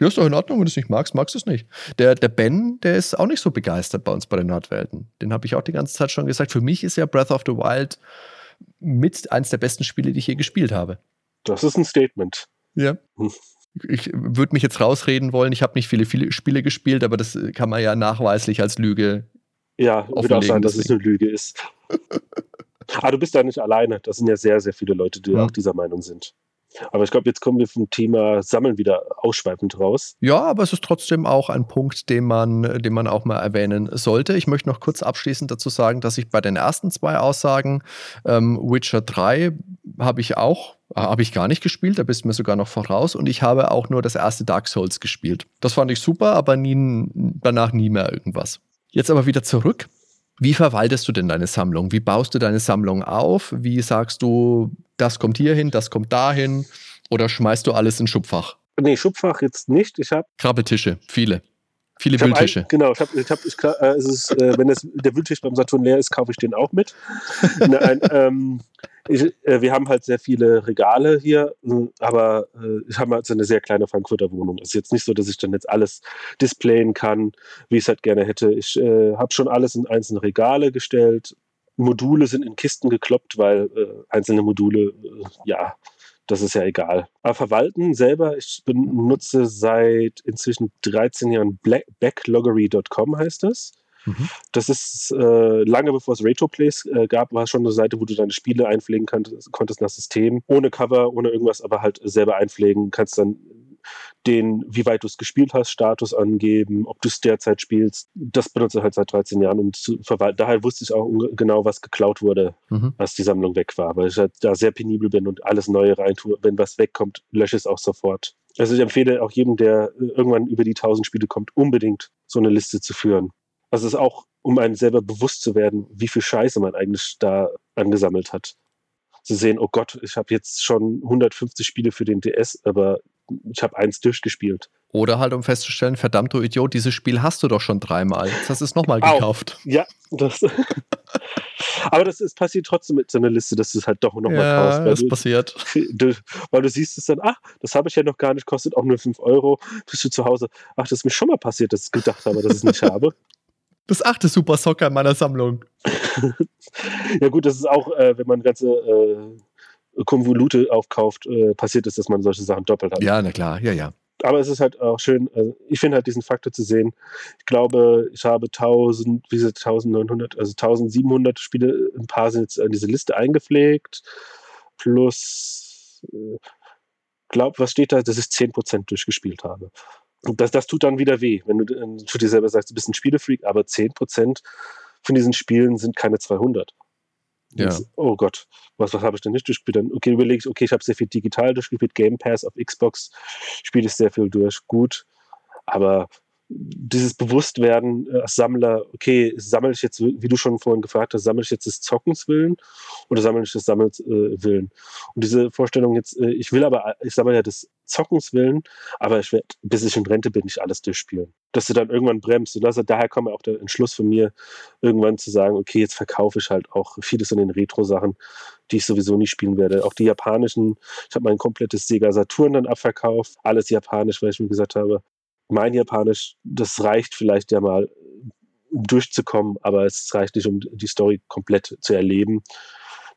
ja, ist doch in Ordnung, wenn du es nicht magst, magst du es nicht. Der, der Ben, der ist auch nicht so begeistert bei uns bei den Nordwelten. Den habe ich auch die ganze Zeit schon gesagt. Für mich ist ja Breath of the Wild mit eins der besten Spiele, die ich je gespielt habe. Das ist ein Statement. Ja. Hm ich würde mich jetzt rausreden wollen, ich habe nicht viele, viele Spiele gespielt, aber das kann man ja nachweislich als Lüge. Ja, würde auch sagen, dass es eine Lüge ist. aber [LAUGHS] du bist da nicht alleine. Das sind ja sehr, sehr viele Leute, die mhm. auch dieser Meinung sind. Aber ich glaube, jetzt kommen wir vom Thema Sammeln wieder ausschweifend raus. Ja, aber es ist trotzdem auch ein Punkt, den man, den man auch mal erwähnen sollte. Ich möchte noch kurz abschließend dazu sagen, dass ich bei den ersten zwei Aussagen, ähm, Witcher 3 habe ich auch, habe ich gar nicht gespielt, da bist du mir sogar noch voraus und ich habe auch nur das erste Dark Souls gespielt. Das fand ich super, aber nie, danach nie mehr irgendwas. Jetzt aber wieder zurück. Wie verwaltest du denn deine Sammlung? Wie baust du deine Sammlung auf? Wie sagst du, das kommt hier hin, das kommt dahin? Oder schmeißt du alles in Schubfach? Nee, Schubfach jetzt nicht. Ich habe Krabbeltische, viele. Viele Wühltische. Ein, genau, ich habe, ich hab, ich, äh, es ist, äh, wenn das, der Wühltisch beim Saturn leer ist, kaufe ich den auch mit. [LAUGHS] Nein, ähm, ich, äh, wir haben halt sehr viele Regale hier, äh, aber äh, ich habe halt so eine sehr kleine Frankfurter Wohnung. Es ist jetzt nicht so, dass ich dann jetzt alles displayen kann, wie ich es halt gerne hätte. Ich äh, habe schon alles in einzelne Regale gestellt. Module sind in Kisten gekloppt, weil einzelne Module, ja, das ist ja egal. Aber verwalten selber, ich benutze seit inzwischen 13 Jahren Backloggery.com heißt das. Mhm. Das ist äh, lange bevor es Retroplays äh, gab, war schon eine Seite, wo du deine Spiele einpflegen konntest, konntest nach System, ohne Cover, ohne irgendwas, aber halt selber einpflegen, kannst dann den, wie weit du es gespielt hast, Status angeben, ob du es derzeit spielst. Das benutze ich halt seit 13 Jahren, um zu verwalten. Daher wusste ich auch genau, was geklaut wurde, mhm. als die Sammlung weg war, weil ich halt da sehr penibel bin und alles Neue reintue. Wenn was wegkommt, lösche ich es auch sofort. Also ich empfehle auch jedem, der irgendwann über die 1000 Spiele kommt, unbedingt so eine Liste zu führen. Also es ist auch, um einem selber bewusst zu werden, wie viel Scheiße man eigentlich da angesammelt hat. Zu sehen, oh Gott, ich habe jetzt schon 150 Spiele für den DS, aber ich habe eins durchgespielt. Oder halt, um festzustellen, verdammt, du Idiot, dieses Spiel hast du doch schon dreimal. Jetzt hast du es nochmal gekauft. Ja, das. [LAUGHS] aber das ist passiert trotzdem mit so einer Liste, dass du es halt doch nochmal ja, kaufst. Weil das du, passiert. [LAUGHS] Du, weil du siehst es dann, ach, das habe ich ja noch gar nicht, kostet auch nur 5 Euro. Bist du zu Hause, ach, das ist mir schon mal passiert, dass ich gedacht habe, dass ich es nicht habe. [LAUGHS] Das achte Super Soccer in meiner Sammlung. ja, gut, das ist auch, äh, wenn man ganze äh, Konvolute aufkauft, äh, passiert ist, dass man solche Sachen doppelt hat. Ja, na klar, ja, ja. Aber es ist halt auch schön, äh, ich finde halt diesen Faktor zu sehen. Ich glaube, ich habe 1000, wie gesagt, 1900, also 1700 Spiele, ein paar sind jetzt in diese Liste eingepflegt, plus, äh, glaub, was steht da, dass ich 10% durchgespielt habe das, das tut dann wieder weh, wenn du zu dir selber sagst, du bist ein Spielefreak, aber 10% von diesen Spielen sind keine 200. Ja. Oh Gott, was, was habe ich denn nicht durchgespielt? Dann, okay, überlege ich, okay, ich habe sehr viel digital durchgespielt, Game Pass auf Xbox spiele ich sehr viel durch, gut, aber dieses Bewusstwerden äh, als Sammler, okay, sammle ich jetzt, wie du schon vorhin gefragt hast, sammle ich jetzt des Zockens willen oder sammle ich des Sammels äh, willen? Und diese Vorstellung jetzt, äh, ich will aber, ich sammle ja des Zockens willen, aber ich werde, bis ich in Rente bin, nicht alles durchspielen. Dass du dann irgendwann bremst. Und das, daher kommt auch der Entschluss von mir, irgendwann zu sagen, okay, jetzt verkaufe ich halt auch vieles von den Retro-Sachen, die ich sowieso nicht spielen werde. Auch die japanischen, ich habe mein komplettes Sega Saturn dann abverkauft, alles japanisch, weil ich mir gesagt habe, mein Japanisch, das reicht vielleicht ja mal, um durchzukommen, aber es reicht nicht, um die Story komplett zu erleben.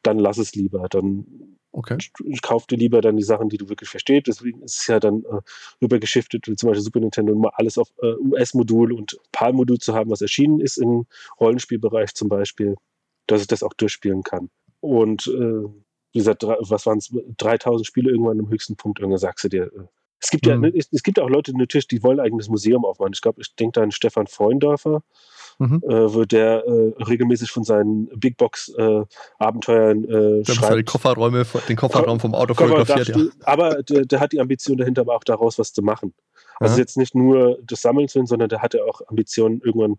Dann lass es lieber. Dann okay. kauf dir lieber dann die Sachen, die du wirklich verstehst. Deswegen ist es ja dann äh, rübergeschiftet, wie zum Beispiel Super Nintendo, mal alles auf äh, US-Modul und PAL-Modul zu haben, was erschienen ist im Rollenspielbereich zum Beispiel, dass ich das auch durchspielen kann. Und äh, wie gesagt, was waren es, 3000 Spiele irgendwann im höchsten Punkt, irgendwann sagst du dir, äh, es gibt mhm. ja, es, es, gibt auch Leute natürlich, die wollen ein eigenes Museum aufmachen. Ich glaube, ich denke da an Stefan Freundorfer, mhm. äh, wo der äh, regelmäßig von seinen Big Box äh, Abenteuern äh, schreibt. Die Kofferräume, den Kofferraum vom Auto fotografiert, ja. Aber der, der, hat die Ambition dahinter, aber auch daraus was zu machen. Also Aha. jetzt nicht nur das Sammeln zu sondern der hat ja auch Ambitionen, irgendwann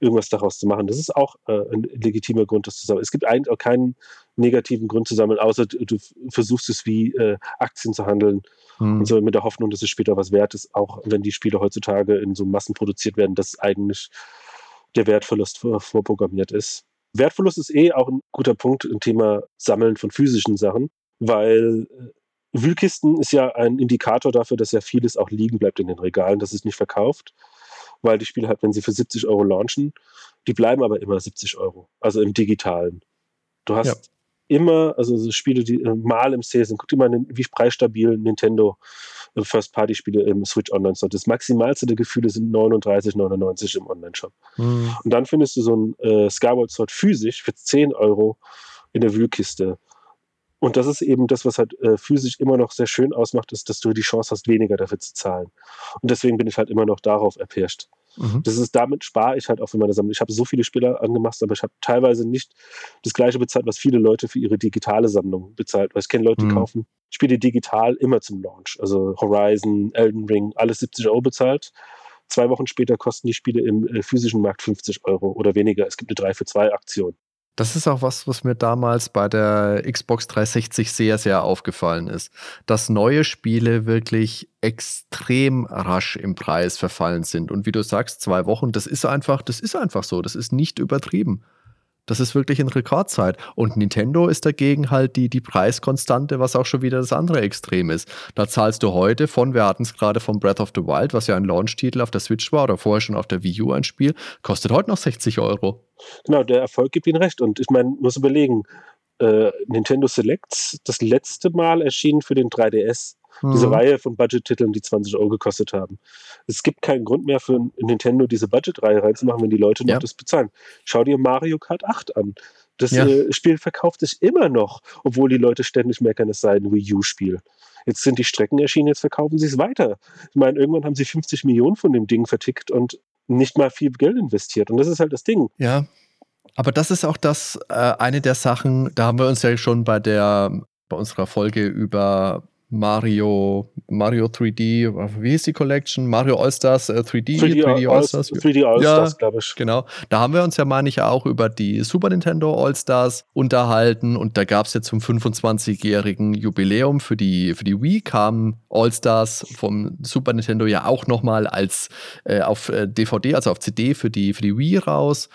irgendwas daraus zu machen. Das ist auch äh, ein legitimer Grund, das zu sammeln. Es gibt eigentlich auch keinen negativen Grund zu sammeln, außer du versuchst es wie äh, Aktien zu handeln mhm. und so mit der Hoffnung, dass es später was wert ist, auch wenn die Spiele heutzutage in so Massen produziert werden, dass eigentlich der Wertverlust vor, vorprogrammiert ist. Wertverlust ist eh auch ein guter Punkt im Thema Sammeln von physischen Sachen, weil äh, Wühlkisten ist ja ein Indikator dafür, dass ja vieles auch liegen bleibt in den Regalen, dass es nicht verkauft, weil die Spiele halt, wenn sie für 70 Euro launchen, die bleiben aber immer 70 Euro, also im digitalen. Du hast ja. immer, also so Spiele, die äh, mal im Sale sind, guck dir mal, wie preisstabil Nintendo äh, First-Party-Spiele im Switch Online sind. Das maximalste der Gefühle sind 39,99 im Online-Shop. Mhm. Und dann findest du so ein äh, Skyward Sword physisch für 10 Euro in der Wühlkiste. Und das ist eben das, was halt äh, physisch immer noch sehr schön ausmacht, ist, dass du die Chance hast, weniger dafür zu zahlen. Und deswegen bin ich halt immer noch darauf erpirscht. Mhm. Das ist, damit spare ich halt auch für meine Sammlung. Ich habe so viele Spieler angemacht, aber ich habe teilweise nicht das gleiche bezahlt, was viele Leute für ihre digitale Sammlung bezahlt. Weil ich kenne Leute, die mhm. kaufen Spiele digital immer zum Launch. Also Horizon, Elden Ring, alles 70 Euro bezahlt. Zwei Wochen später kosten die Spiele im äh, physischen Markt 50 Euro oder weniger. Es gibt eine 3 für 2 Aktion. Das ist auch was, was mir damals bei der Xbox 360 sehr, sehr aufgefallen ist. Dass neue Spiele wirklich extrem rasch im Preis verfallen sind. Und wie du sagst, zwei Wochen, das ist einfach, das ist einfach so. Das ist nicht übertrieben. Das ist wirklich in Rekordzeit. Und Nintendo ist dagegen halt die, die Preiskonstante, was auch schon wieder das andere Extrem ist. Da zahlst du heute von, wir hatten es gerade von Breath of the Wild, was ja ein Launch-Titel auf der Switch war oder vorher schon auf der Wii U ein Spiel, kostet heute noch 60 Euro. Genau, der Erfolg gibt ihnen recht. Und ich meine, muss überlegen, äh, Nintendo Selects, das letzte Mal erschienen für den 3DS diese mhm. Reihe von Budget-Titeln, die 20 Euro gekostet haben. Es gibt keinen Grund mehr für Nintendo, diese Budget-Reihe reinzumachen, wenn die Leute noch ja. das bezahlen. Schau dir Mario Kart 8 an. Das ja. äh, Spiel verkauft sich immer noch, obwohl die Leute ständig meckern, es sei ein Wii U-Spiel. Jetzt sind die Strecken erschienen, jetzt verkaufen sie es weiter. Ich meine, irgendwann haben sie 50 Millionen von dem Ding vertickt und nicht mal viel Geld investiert. Und das ist halt das Ding. Ja. Aber das ist auch das, äh, eine der Sachen, da haben wir uns ja schon bei der, bei unserer Folge über Mario, Mario 3D, wie hieß die Collection? Mario All-Stars äh, 3D, 3D, 3D All-Stars. 3D All-Stars, ja, glaube ich. Genau. Da haben wir uns ja, meine ich, auch über die Super Nintendo All-Stars unterhalten und da gab es jetzt zum 25-jährigen Jubiläum für die, für die Wii kamen All-Stars vom Super Nintendo ja auch nochmal als äh, auf DVD, äh, also auf CD für die, für die Wii raus.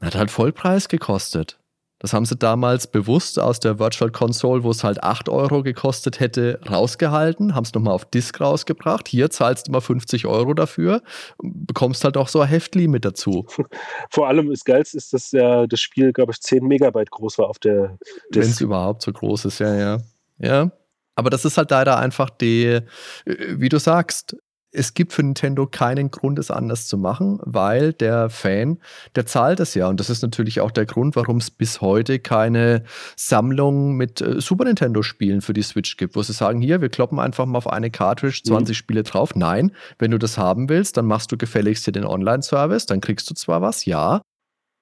Hat halt Vollpreis gekostet. Das haben sie damals bewusst aus der Virtual Console, wo es halt 8 Euro gekostet hätte, rausgehalten, haben es nochmal auf Disk rausgebracht. Hier zahlst du mal 50 Euro dafür, bekommst halt auch so ein Heftli mit dazu. [LAUGHS] Vor allem das Geilste ist, dass ja das Spiel, glaube ich, 10 Megabyte groß war auf der Disk. Wenn es überhaupt so groß ist, ja, ja. Ja. Aber das ist halt leider einfach die, wie du sagst, es gibt für Nintendo keinen Grund, es anders zu machen, weil der Fan, der zahlt es ja. Und das ist natürlich auch der Grund, warum es bis heute keine Sammlung mit äh, Super Nintendo-Spielen für die Switch gibt, wo sie sagen, hier, wir kloppen einfach mal auf eine Cartridge 20 mhm. Spiele drauf. Nein, wenn du das haben willst, dann machst du gefälligst hier den Online-Service, dann kriegst du zwar was, ja.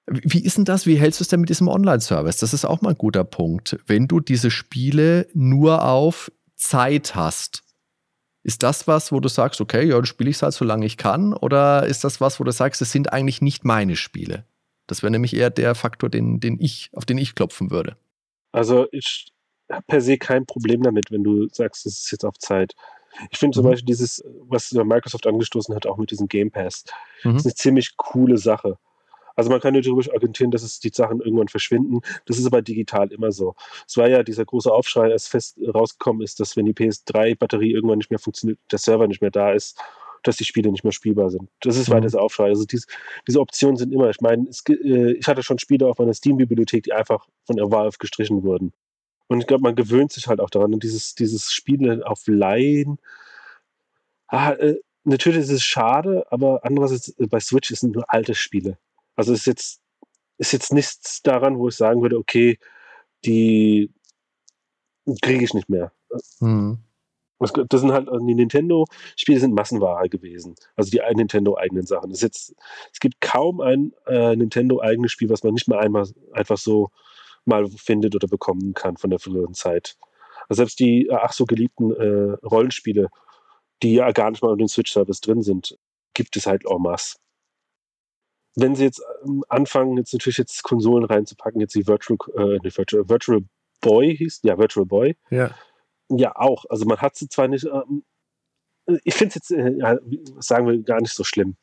Wie ist denn das? Wie hältst du es denn mit diesem Online-Service? Das ist auch mal ein guter Punkt. Wenn du diese Spiele nur auf Zeit hast, Ist das was, wo du sagst, okay, ja, dann spiele ich es halt, solange ich kann? Oder ist das was, wo du sagst, es sind eigentlich nicht meine Spiele? Das wäre nämlich eher der Faktor, den, den ich, auf den ich klopfen würde. Also ich habe per se kein Problem damit, wenn du sagst, es ist jetzt auf Zeit. Ich finde zum mhm. Beispiel dieses, was Microsoft angestoßen hat, auch mit diesem Game Pass, mhm. ist eine ziemlich coole Sache. Also man kann ja darüber argumentieren, dass es die Sachen irgendwann verschwinden. Das ist aber digital immer so. Es war ja dieser große Aufschrei, als fest rausgekommen ist, dass wenn die PS3-Batterie irgendwann nicht mehr funktioniert, der Server nicht mehr da ist, dass die Spiele nicht mehr spielbar sind. Das ist mhm. weiter dieser Aufschrei. Also dies, diese Optionen sind immer. Ich meine, es, äh, ich hatte schon Spiele auf meiner Steam-Bibliothek, die einfach von der Valve gestrichen wurden. Und ich glaube, man gewöhnt sich halt auch daran. Und dieses, dieses Spielen auf Laien, ah, äh, natürlich ist es schade, aber andererseits äh, bei Switch sind nur alte Spiele. Also ist jetzt, ist jetzt nichts daran, wo ich sagen würde, okay, die kriege ich nicht mehr. Mhm. Das sind halt, also die Nintendo-Spiele sind Massenware gewesen. Also die Nintendo-eigenen Sachen. Es, jetzt, es gibt kaum ein äh, Nintendo-eigenes Spiel, was man nicht mal einmal einfach so mal findet oder bekommen kann von der früheren Zeit. Also selbst die äh, ach so geliebten äh, Rollenspiele, die ja gar nicht mal in den Switch-Service drin sind, gibt es halt en masse wenn sie jetzt ähm, anfangen, jetzt natürlich jetzt Konsolen reinzupacken, jetzt die Virtual, äh, Virtual, Virtual Boy hieß, ja, Virtual Boy. Ja. Ja, auch. Also man hat sie zwar nicht, ähm, ich finde es jetzt, äh, ja, sagen wir, gar nicht so schlimm.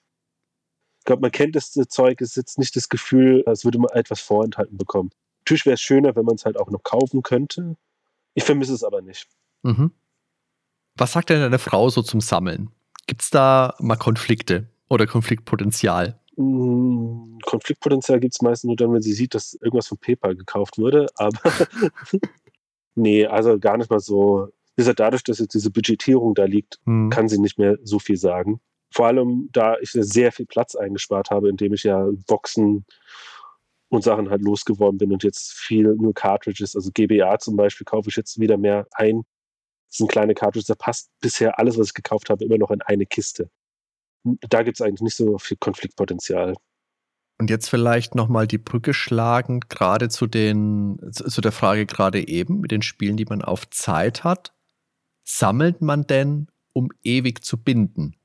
Ich glaube, man kennt das Zeug, es ist jetzt nicht das Gefühl, als würde man etwas vorenthalten bekommen. Natürlich wäre es schöner, wenn man es halt auch noch kaufen könnte. Ich vermisse es aber nicht. Mhm. Was sagt denn deine Frau so zum Sammeln? Gibt es da mal Konflikte oder Konfliktpotenzial? Hm, Konfliktpotenzial gibt es meistens nur dann, wenn sie sieht, dass irgendwas von PayPal gekauft wurde. Aber [LAUGHS] nee, also gar nicht mal so. Wie gesagt, dadurch, dass jetzt diese Budgetierung da liegt, hm. kann sie nicht mehr so viel sagen. Vor allem, da ich sehr viel Platz eingespart habe, indem ich ja Boxen und Sachen halt losgeworden bin und jetzt viel nur Cartridges, also GBA zum Beispiel, kaufe ich jetzt wieder mehr ein. Das sind kleine Cartridges, da passt bisher alles, was ich gekauft habe, immer noch in eine Kiste da gibt es eigentlich nicht so viel Konfliktpotenzial. Und jetzt vielleicht nochmal die Brücke schlagen, gerade zu den, zu der Frage gerade eben, mit den Spielen, die man auf Zeit hat. Sammelt man denn, um ewig zu binden?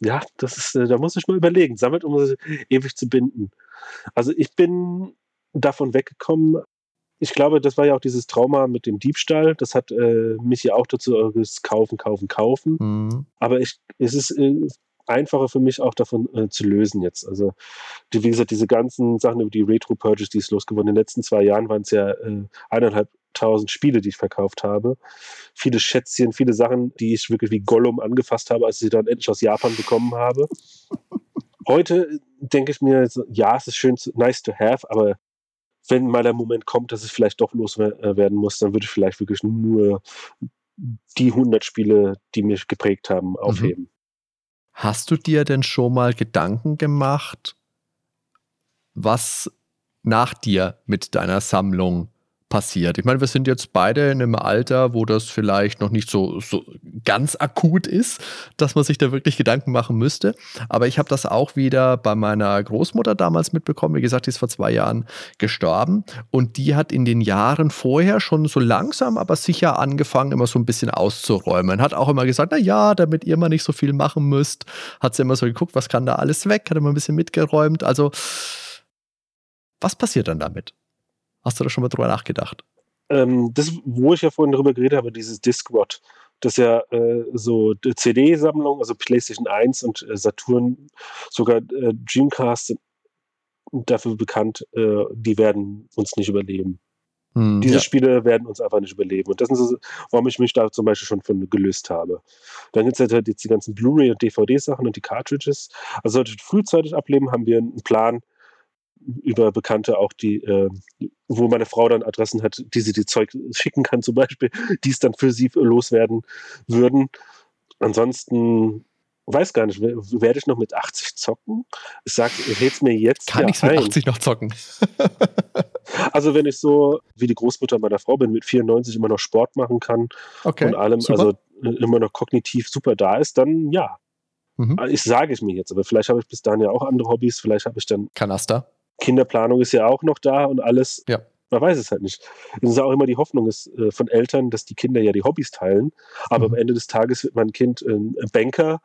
Ja, das ist, äh, da muss ich mal überlegen. Sammelt, um ewig zu binden. Also ich bin davon weggekommen. Ich glaube, das war ja auch dieses Trauma mit dem Diebstahl. Das hat äh, mich ja auch dazu äh, kaufen, kaufen, kaufen. Mhm. Aber ich, es ist äh, einfacher für mich auch davon äh, zu lösen jetzt. Also, die, wie gesagt, diese ganzen Sachen über die Retro-Purges, die es losgeworden In den letzten zwei Jahren waren es ja äh, eineinhalbtausend Spiele, die ich verkauft habe. Viele Schätzchen, viele Sachen, die ich wirklich wie Gollum angefasst habe, als ich sie dann endlich aus Japan bekommen habe. [LAUGHS] Heute denke ich mir, ja, es ist schön, nice to have, aber wenn mal der Moment kommt, dass es vielleicht doch loswerden muss, dann würde ich vielleicht wirklich nur die 100 Spiele, die mich geprägt haben, mhm. aufheben. Hast du dir denn schon mal Gedanken gemacht, was nach dir mit deiner Sammlung passiert. Ich meine, wir sind jetzt beide in einem Alter, wo das vielleicht noch nicht so, so ganz akut ist, dass man sich da wirklich Gedanken machen müsste. Aber ich habe das auch wieder bei meiner Großmutter damals mitbekommen. Wie gesagt, die ist vor zwei Jahren gestorben. Und die hat in den Jahren vorher schon so langsam, aber sicher angefangen, immer so ein bisschen auszuräumen. Hat auch immer gesagt, na ja, damit ihr mal nicht so viel machen müsst, hat sie immer so geguckt, was kann da alles weg, hat immer ein bisschen mitgeräumt. Also, was passiert dann damit? Hast du da schon mal drüber nachgedacht? Ähm, das, wo ich ja vorhin drüber geredet habe, dieses Discworld, das ja äh, so CD-Sammlung, also PlayStation 1 und äh, Saturn, sogar äh, Dreamcast sind dafür bekannt, äh, die werden uns nicht überleben. Hm, Diese ja. Spiele werden uns einfach nicht überleben. Und das ist, so, warum ich mich da zum Beispiel schon von gelöst habe. Dann gibt es halt jetzt die ganzen Blu-ray und DVD-Sachen und die Cartridges. Also sollte ich frühzeitig ableben, haben wir einen Plan, über Bekannte auch, die, äh, wo meine Frau dann Adressen hat, die sie die Zeug schicken kann, zum Beispiel, [LAUGHS] die es dann für sie loswerden würden. Ansonsten weiß gar nicht, werde ich noch mit 80 zocken? Ich sag, red's mir jetzt. Kann ich mit 80 noch zocken? [LAUGHS] also, wenn ich so wie die Großmutter meiner Frau bin, mit 94 immer noch Sport machen kann okay, und allem, super. also äh, immer noch kognitiv super da ist, dann ja. Mhm. Ich sage es mir jetzt, aber vielleicht habe ich bis dahin ja auch andere Hobbys, vielleicht habe ich dann. Kanaster. Kinderplanung ist ja auch noch da und alles. Ja. Man weiß es halt nicht. Es ist auch immer die Hoffnung ist, äh, von Eltern, dass die Kinder ja die Hobbys teilen, aber mhm. am Ende des Tages wird mein Kind ein Banker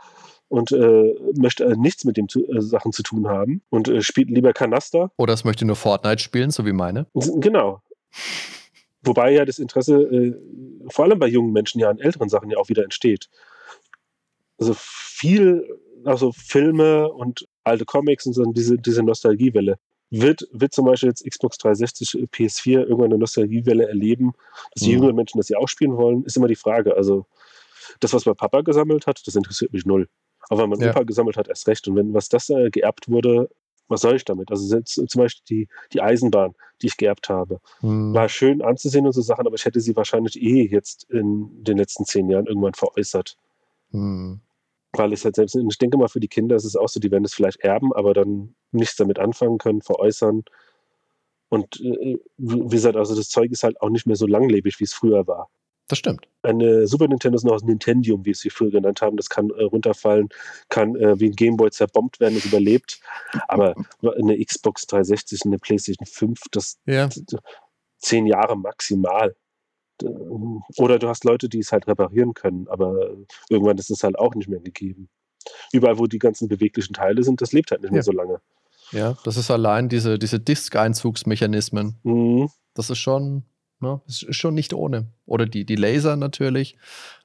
und äh, möchte äh, nichts mit den äh, Sachen zu tun haben und äh, spielt lieber Kanaster. Oder es möchte nur Fortnite spielen, so wie meine. Genau. Wobei ja das Interesse äh, vor allem bei jungen Menschen ja an älteren Sachen ja auch wieder entsteht. Also viel, also Filme und alte Comics und so diese, diese Nostalgiewelle. Wird, wird zum Beispiel jetzt Xbox 360, äh, PS4 irgendwann eine Nostalgiewelle erleben, dass die mhm. jüngeren Menschen das ja auch spielen wollen, ist immer die Frage. Also das, was mein Papa gesammelt hat, das interessiert mich null. Aber wenn man ja. Opa gesammelt hat, erst recht. Und wenn was das äh, geerbt wurde, was soll ich damit? Also zum Beispiel die, die Eisenbahn, die ich geerbt habe, mhm. war schön anzusehen und so Sachen, aber ich hätte sie wahrscheinlich eh jetzt in den letzten zehn Jahren irgendwann veräußert. Mhm. Weil ich halt selbst, ich denke mal, für die Kinder ist es auch so, die werden es vielleicht erben, aber dann nichts damit anfangen können, veräußern. Und äh, wie gesagt, also das Zeug ist halt auch nicht mehr so langlebig, wie es früher war. Das stimmt. Eine Super Nintendo ist noch aus Nintendium, wie es sie früher genannt haben. Das kann äh, runterfallen, kann äh, wie ein Gameboy zerbombt werden, es überlebt. Aber eine Xbox 360, eine PlayStation 5, das ja. zehn Jahre maximal. Oder du hast Leute, die es halt reparieren können, aber irgendwann ist es halt auch nicht mehr gegeben. Überall, wo die ganzen beweglichen Teile sind, das lebt halt nicht ja. mehr so lange. Ja, das ist allein diese, diese Disk-Einzugsmechanismen. Mhm. Das ist schon, Ne? Ist schon nicht ohne. Oder die, die Laser natürlich.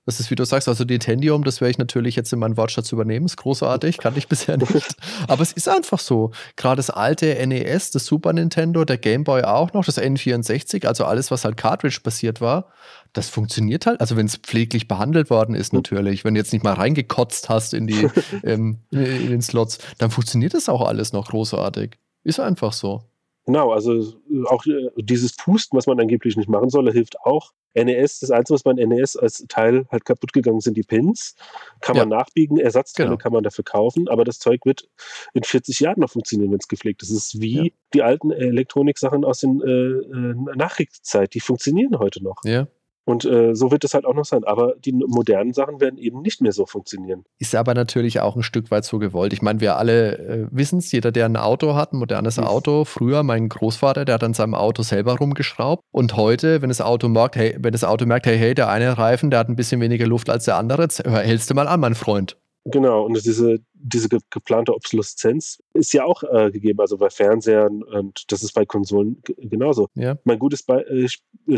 Das ist, wie du sagst, also die Tendium, das werde ich natürlich jetzt in meinen Wortschatz übernehmen. Ist großartig, kannte ich bisher [LAUGHS] nicht. Aber es ist einfach so. Gerade das alte NES, das Super Nintendo, der Game Boy auch noch, das N64, also alles, was halt Cartridge-basiert war, das funktioniert halt. Also wenn es pfleglich behandelt worden ist, natürlich. Wenn du jetzt nicht mal reingekotzt hast in, die, [LAUGHS] ähm, in den Slots, dann funktioniert das auch alles noch großartig. Ist einfach so. Genau, also äh, auch äh, dieses Pusten, was man angeblich nicht machen soll, hilft auch. NES, das Einzige, was beim NES als Teil halt kaputt gegangen sind, die Pins. Kann man ja. nachbiegen, Ersatzteile genau. kann man dafür kaufen, aber das Zeug wird in 40 Jahren noch funktionieren, wenn es gepflegt ist. Es ist wie ja. die alten Elektroniksachen aus der äh, äh, Nachkriegszeit, die funktionieren heute noch. Ja. Und äh, so wird es halt auch noch sein. Aber die modernen Sachen werden eben nicht mehr so funktionieren. Ist aber natürlich auch ein Stück weit so gewollt. Ich meine, wir alle äh, wissen es, jeder, der ein Auto hat, ein modernes yes. Auto. Früher mein Großvater, der hat an seinem Auto selber rumgeschraubt. Und heute, wenn das Auto merkt, hey, wenn das Auto merkt, hey, hey, der eine Reifen, der hat ein bisschen weniger Luft als der andere, hältst du mal an, mein Freund. Genau, und diese, diese geplante Obsoleszenz ist ja auch äh, gegeben, also bei Fernsehern und das ist bei Konsolen genauso. Ja. Mein gutes Be äh,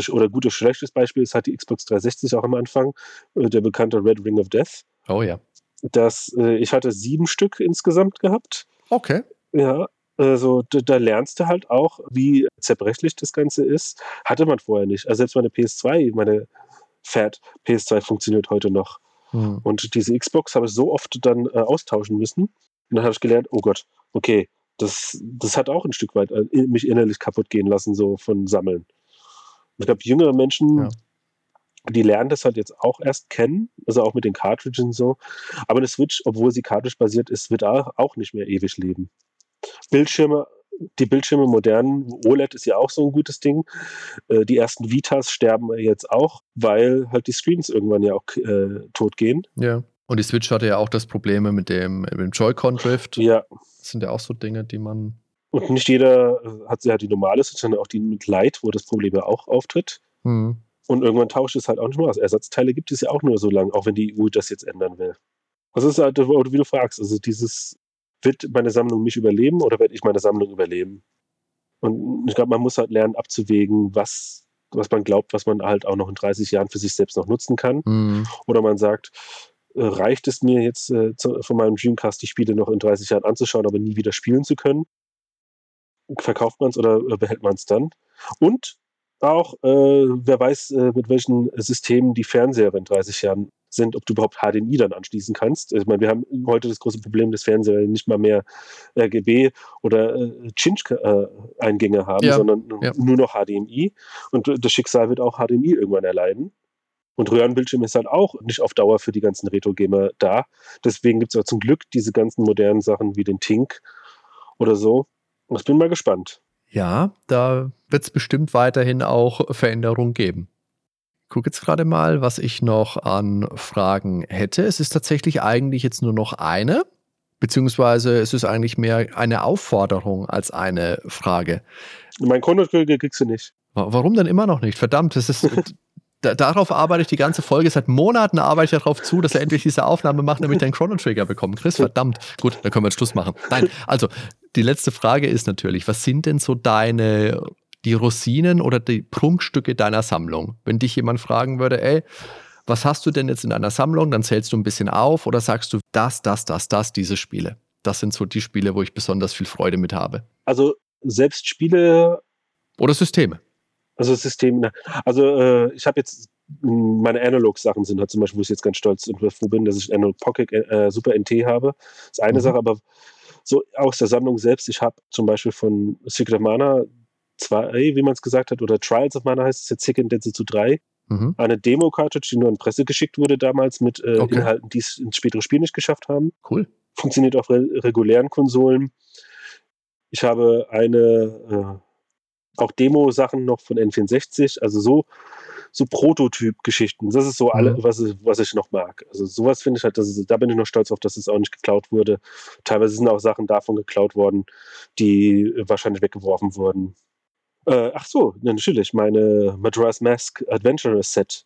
oder gutes, schlechtes Beispiel ist halt die Xbox 360 auch am Anfang, äh, der bekannte Red Ring of Death. Oh ja. Das, äh, ich hatte sieben Stück insgesamt gehabt. Okay. Ja, also da, da, lernst du halt auch, wie zerbrechlich das Ganze ist. Hatte man vorher nicht. Also selbst meine PS2, meine Fat PS2 funktioniert heute noch. Mhm. Und diese Xbox habe ich so oft dann äh, austauschen müssen. Und dann habe ich gelernt, oh Gott, okay, das, das hat auch ein Stück weit äh, mich innerlich kaputt gehen lassen, so von Sammeln. Ich glaube, jüngere Menschen, ja. die lernen das halt jetzt auch erst kennen, also auch mit den Cartridges und so. Aber eine Switch, obwohl sie Cartridge-basiert ist, wird auch nicht mehr ewig leben. Bildschirme die Bildschirme modernen, OLED ist ja auch so ein gutes Ding. Äh, die ersten Vitas sterben jetzt auch, weil halt die Screens irgendwann ja auch äh, tot gehen. Ja. Und die Switch hatte ja auch das Problem mit dem, mit dem Joy-Con-Drift. Ja. Das sind ja auch so Dinge, die man. Und nicht jeder äh, hat ja die normale Switch, sondern auch die mit Light, wo das Problem ja auch auftritt. Mhm. Und irgendwann tauscht es halt auch nicht mehr aus. Ersatzteile gibt es ja auch nur so lange, auch wenn die EU das jetzt ändern will. Das ist halt, wie du fragst, also dieses wird meine Sammlung mich überleben oder werde ich meine Sammlung überleben? Und ich glaube, man muss halt lernen abzuwägen, was, was man glaubt, was man halt auch noch in 30 Jahren für sich selbst noch nutzen kann. Mhm. Oder man sagt, äh, reicht es mir jetzt äh, zu, von meinem Dreamcast die Spiele noch in 30 Jahren anzuschauen, aber nie wieder spielen zu können? Verkauft man es oder äh, behält man es dann? Und auch, äh, wer weiß, äh, mit welchen Systemen die Fernseher in 30 Jahren sind, ob du überhaupt HDMI dann anschließen kannst. Ich meine, wir haben heute das große Problem, dass Fernseher nicht mal mehr RGB oder äh, Cinch-Eingänge äh, haben, ja, sondern ja. nur noch HDMI. Und das Schicksal wird auch HDMI irgendwann erleiden. Und Röhrenbildschirm ist halt auch nicht auf Dauer für die ganzen Retro-Gamer da. Deswegen gibt es auch zum Glück diese ganzen modernen Sachen wie den Tink oder so. Und ich bin mal gespannt. Ja, da wird es bestimmt weiterhin auch Veränderungen geben gucke jetzt gerade mal, was ich noch an Fragen hätte. Es ist tatsächlich eigentlich jetzt nur noch eine, beziehungsweise es ist eigentlich mehr eine Aufforderung als eine Frage. Mein Konto kriegst du nicht. Warum denn immer noch nicht? Verdammt, das ist. [LAUGHS] da, darauf arbeite ich die ganze Folge. Seit Monaten arbeite ich darauf zu, dass er endlich diese Aufnahme macht, damit er einen Chrono Trigger bekommt. Chris, verdammt. Gut, dann können wir jetzt Schluss machen. Nein, also die letzte Frage ist natürlich, was sind denn so deine, die Rosinen oder die Prunkstücke deiner Sammlung? Wenn dich jemand fragen würde, ey, was hast du denn jetzt in deiner Sammlung? Dann zählst du ein bisschen auf oder sagst du das, das, das, das, diese Spiele. Das sind so die Spiele, wo ich besonders viel Freude mit habe. Also selbst Spiele. Oder Systeme. Also Systeme. Also äh, ich habe jetzt meine Analog-Sachen sind halt zum Beispiel, wo ich jetzt ganz stolz und froh bin, dass ich Analog Pocket äh, Super NT habe. Das ist eine mhm. Sache, aber so aus der Sammlung selbst, ich habe zum Beispiel von Secret of Mana 2, wie man es gesagt hat, oder Trials of Mana heißt es jetzt Second Density 3. Mhm. Eine Demo-Cartridge, die nur in Presse geschickt wurde damals mit äh, okay. Inhalten, die es ins spätere Spiel nicht geschafft haben. Cool. Funktioniert auf re regulären Konsolen. Ich habe eine äh, auch Demo-Sachen noch von N64, also so, so Prototyp-Geschichten. Das ist so alle, mhm. was, was ich noch mag. Also sowas finde ich halt, ist, da bin ich noch stolz auf, dass es auch nicht geklaut wurde. Teilweise sind auch Sachen davon geklaut worden, die wahrscheinlich weggeworfen wurden. Äh, ach so, natürlich, meine Madras Mask Adventurer Set,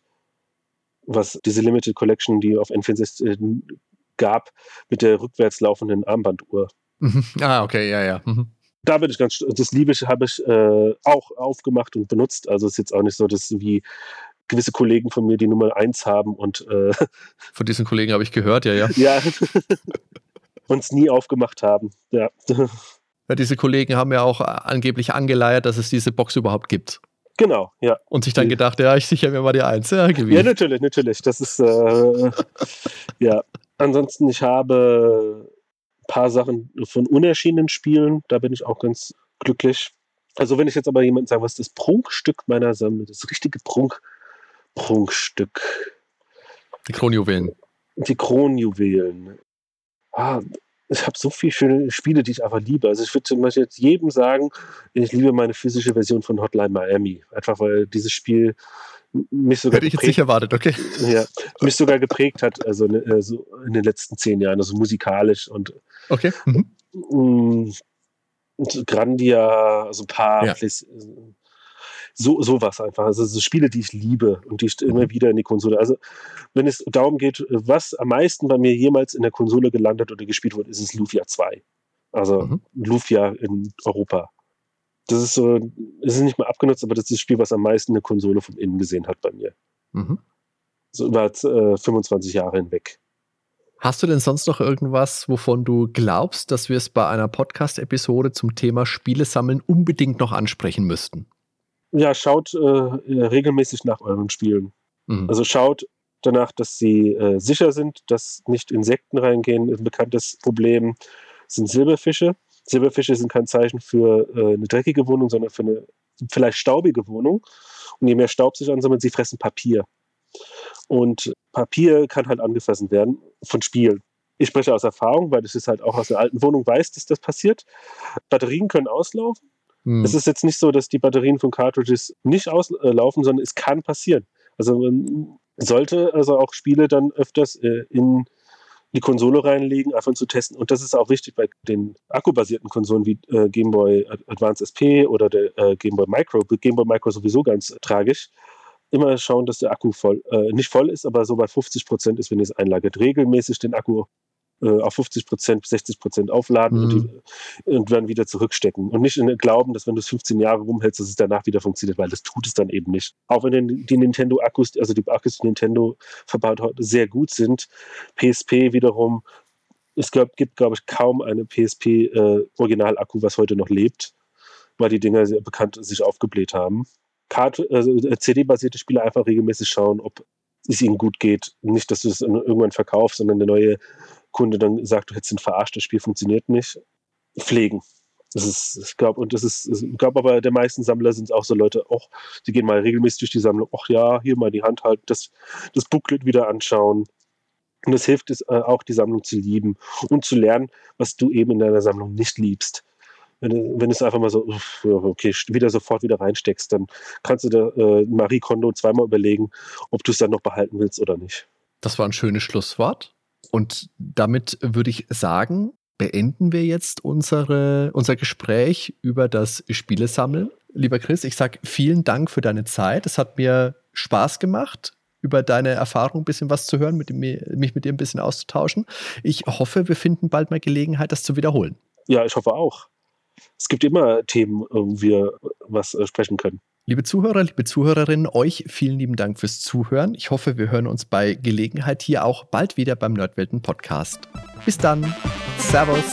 was diese Limited Collection, die auf N64 äh, gab, mit der rückwärts laufenden Armbanduhr. Mhm. Ah, okay, ja, ja. Mhm da bin ich ganz, das liebe ich, habe ich äh, auch aufgemacht und benutzt. Also es ist jetzt auch nicht so, dass wie gewisse Kollegen von mir die Nummer 1 haben und äh, [LAUGHS] von diesen Kollegen habe ich gehört, ja, ja. [LAUGHS] ja. uns nie aufgemacht haben. Ja. ja. Diese Kollegen haben ja auch angeblich angeleiert, dass es diese Box überhaupt gibt. Genau, ja. Und sich dann gedacht, ja, ich sichere mir mal die Eins. Ja, ja natürlich, natürlich. Das ist, äh, [LAUGHS] ja. Ansonsten, ich habe paar Sachen von unerschienenen Spielen, da bin ich auch ganz glücklich. Also wenn ich jetzt aber jemanden sage, was ist das Prunkstück meiner Sammlung, das richtige Prunk, Prunkstück. Die Kronjuwelen. Die Kronjuwelen. Ah, ich habe so viele schöne Spiele, die ich einfach liebe. Also ich würde zum Beispiel jetzt jedem sagen, ich liebe meine physische Version von Hotline Miami. Einfach weil dieses Spiel mich sogar Hätte ich geprägt, jetzt nicht erwartet, okay. Ja, mich sogar geprägt hat, also ne, äh, so in den letzten zehn Jahren, also musikalisch und okay. Mhm. Mm, und Grandia, also ein paar, ja. So sowas einfach. Also so Spiele, die ich liebe und die ich immer mhm. wieder in die Konsole. Also wenn es darum geht, was am meisten bei mir jemals in der Konsole gelandet oder gespielt wurde, ist es Lufia 2. Also mhm. Lufia in Europa das ist so, es ist nicht mehr abgenutzt, aber das ist das Spiel, was am meisten eine Konsole von innen gesehen hat bei mir. Mhm. So über äh, 25 Jahre hinweg. Hast du denn sonst noch irgendwas, wovon du glaubst, dass wir es bei einer Podcast-Episode zum Thema Spiele sammeln unbedingt noch ansprechen müssten? Ja, schaut äh, regelmäßig nach euren Spielen. Mhm. Also schaut danach, dass sie äh, sicher sind, dass nicht Insekten reingehen. Ein bekanntes Problem sind Silberfische. Silberfische sind kein Zeichen für äh, eine dreckige Wohnung, sondern für eine vielleicht staubige Wohnung. Und je mehr Staub sich ansammelt, sie fressen Papier. Und Papier kann halt angefressen werden von Spielen. Ich spreche aus Erfahrung, weil ich es halt auch aus der alten Wohnung weiß, dass das passiert. Batterien können auslaufen. Hm. Es ist jetzt nicht so, dass die Batterien von Cartridges nicht auslaufen, sondern es kann passieren. Also man sollte also auch Spiele dann öfters äh, in die Konsole reinlegen, einfach zu testen. Und das ist auch wichtig bei den akkubasierten Konsolen wie äh, Game Boy Advance SP oder der äh, Game Boy Micro. Game Boy Micro sowieso ganz tragisch. Immer schauen, dass der Akku voll, äh, nicht voll ist, aber so bei 50 Prozent ist, wenn ihr es einlagert. Regelmäßig den Akku äh, auf 50 Prozent, 60 Prozent aufladen mhm. und, die, und, dann wieder zurückstecken. Und nicht in glauben, dass wenn du es 15 Jahre rumhältst, dass es danach wieder funktioniert, weil das tut es dann eben nicht. Auch wenn die Nintendo-Akkus, also die Akkus, die Nintendo verbaut hat, sehr gut sind. PSP wiederum, es gibt, gibt glaube ich, kaum eine PSP-Original-Akku, äh, was heute noch lebt, weil die Dinger sehr bekannt sich aufgebläht haben. Also äh, CD-basierte Spiele einfach regelmäßig schauen, ob es ihnen gut geht. Nicht, dass du es irgendwann verkaufst, sondern eine neue Kunde dann sagt, du hättest ihn verarscht, das Spiel funktioniert nicht, pflegen. Das ist, ich glaube, und das ist, ich glaube aber, der meisten Sammler sind auch so Leute, auch, die gehen mal regelmäßig durch die Sammlung, ach ja, hier mal die Hand halten, das, das Booklet wieder anschauen. Und das hilft es äh, auch, die Sammlung zu lieben und zu lernen, was du eben in deiner Sammlung nicht liebst. Wenn, wenn es einfach mal so, okay, wieder sofort wieder reinsteckst, dann kannst du da äh, Marie Kondo zweimal überlegen, ob du es dann noch behalten willst oder nicht. Das war ein schönes Schlusswort. Und damit würde ich sagen, beenden wir jetzt unsere, unser Gespräch über das Spielesammeln. lieber Chris, ich sage vielen Dank für deine Zeit. Es hat mir Spaß gemacht über deine Erfahrung ein bisschen was zu hören, mit dem, mich mit dir ein bisschen auszutauschen. Ich hoffe, wir finden bald mal Gelegenheit, das zu wiederholen. Ja, ich hoffe auch. Es gibt immer Themen, wo wir was äh, sprechen können. Liebe Zuhörer, liebe Zuhörerinnen, euch vielen lieben Dank fürs Zuhören. Ich hoffe, wir hören uns bei Gelegenheit hier auch bald wieder beim Nerdwelten Podcast. Bis dann. Servus.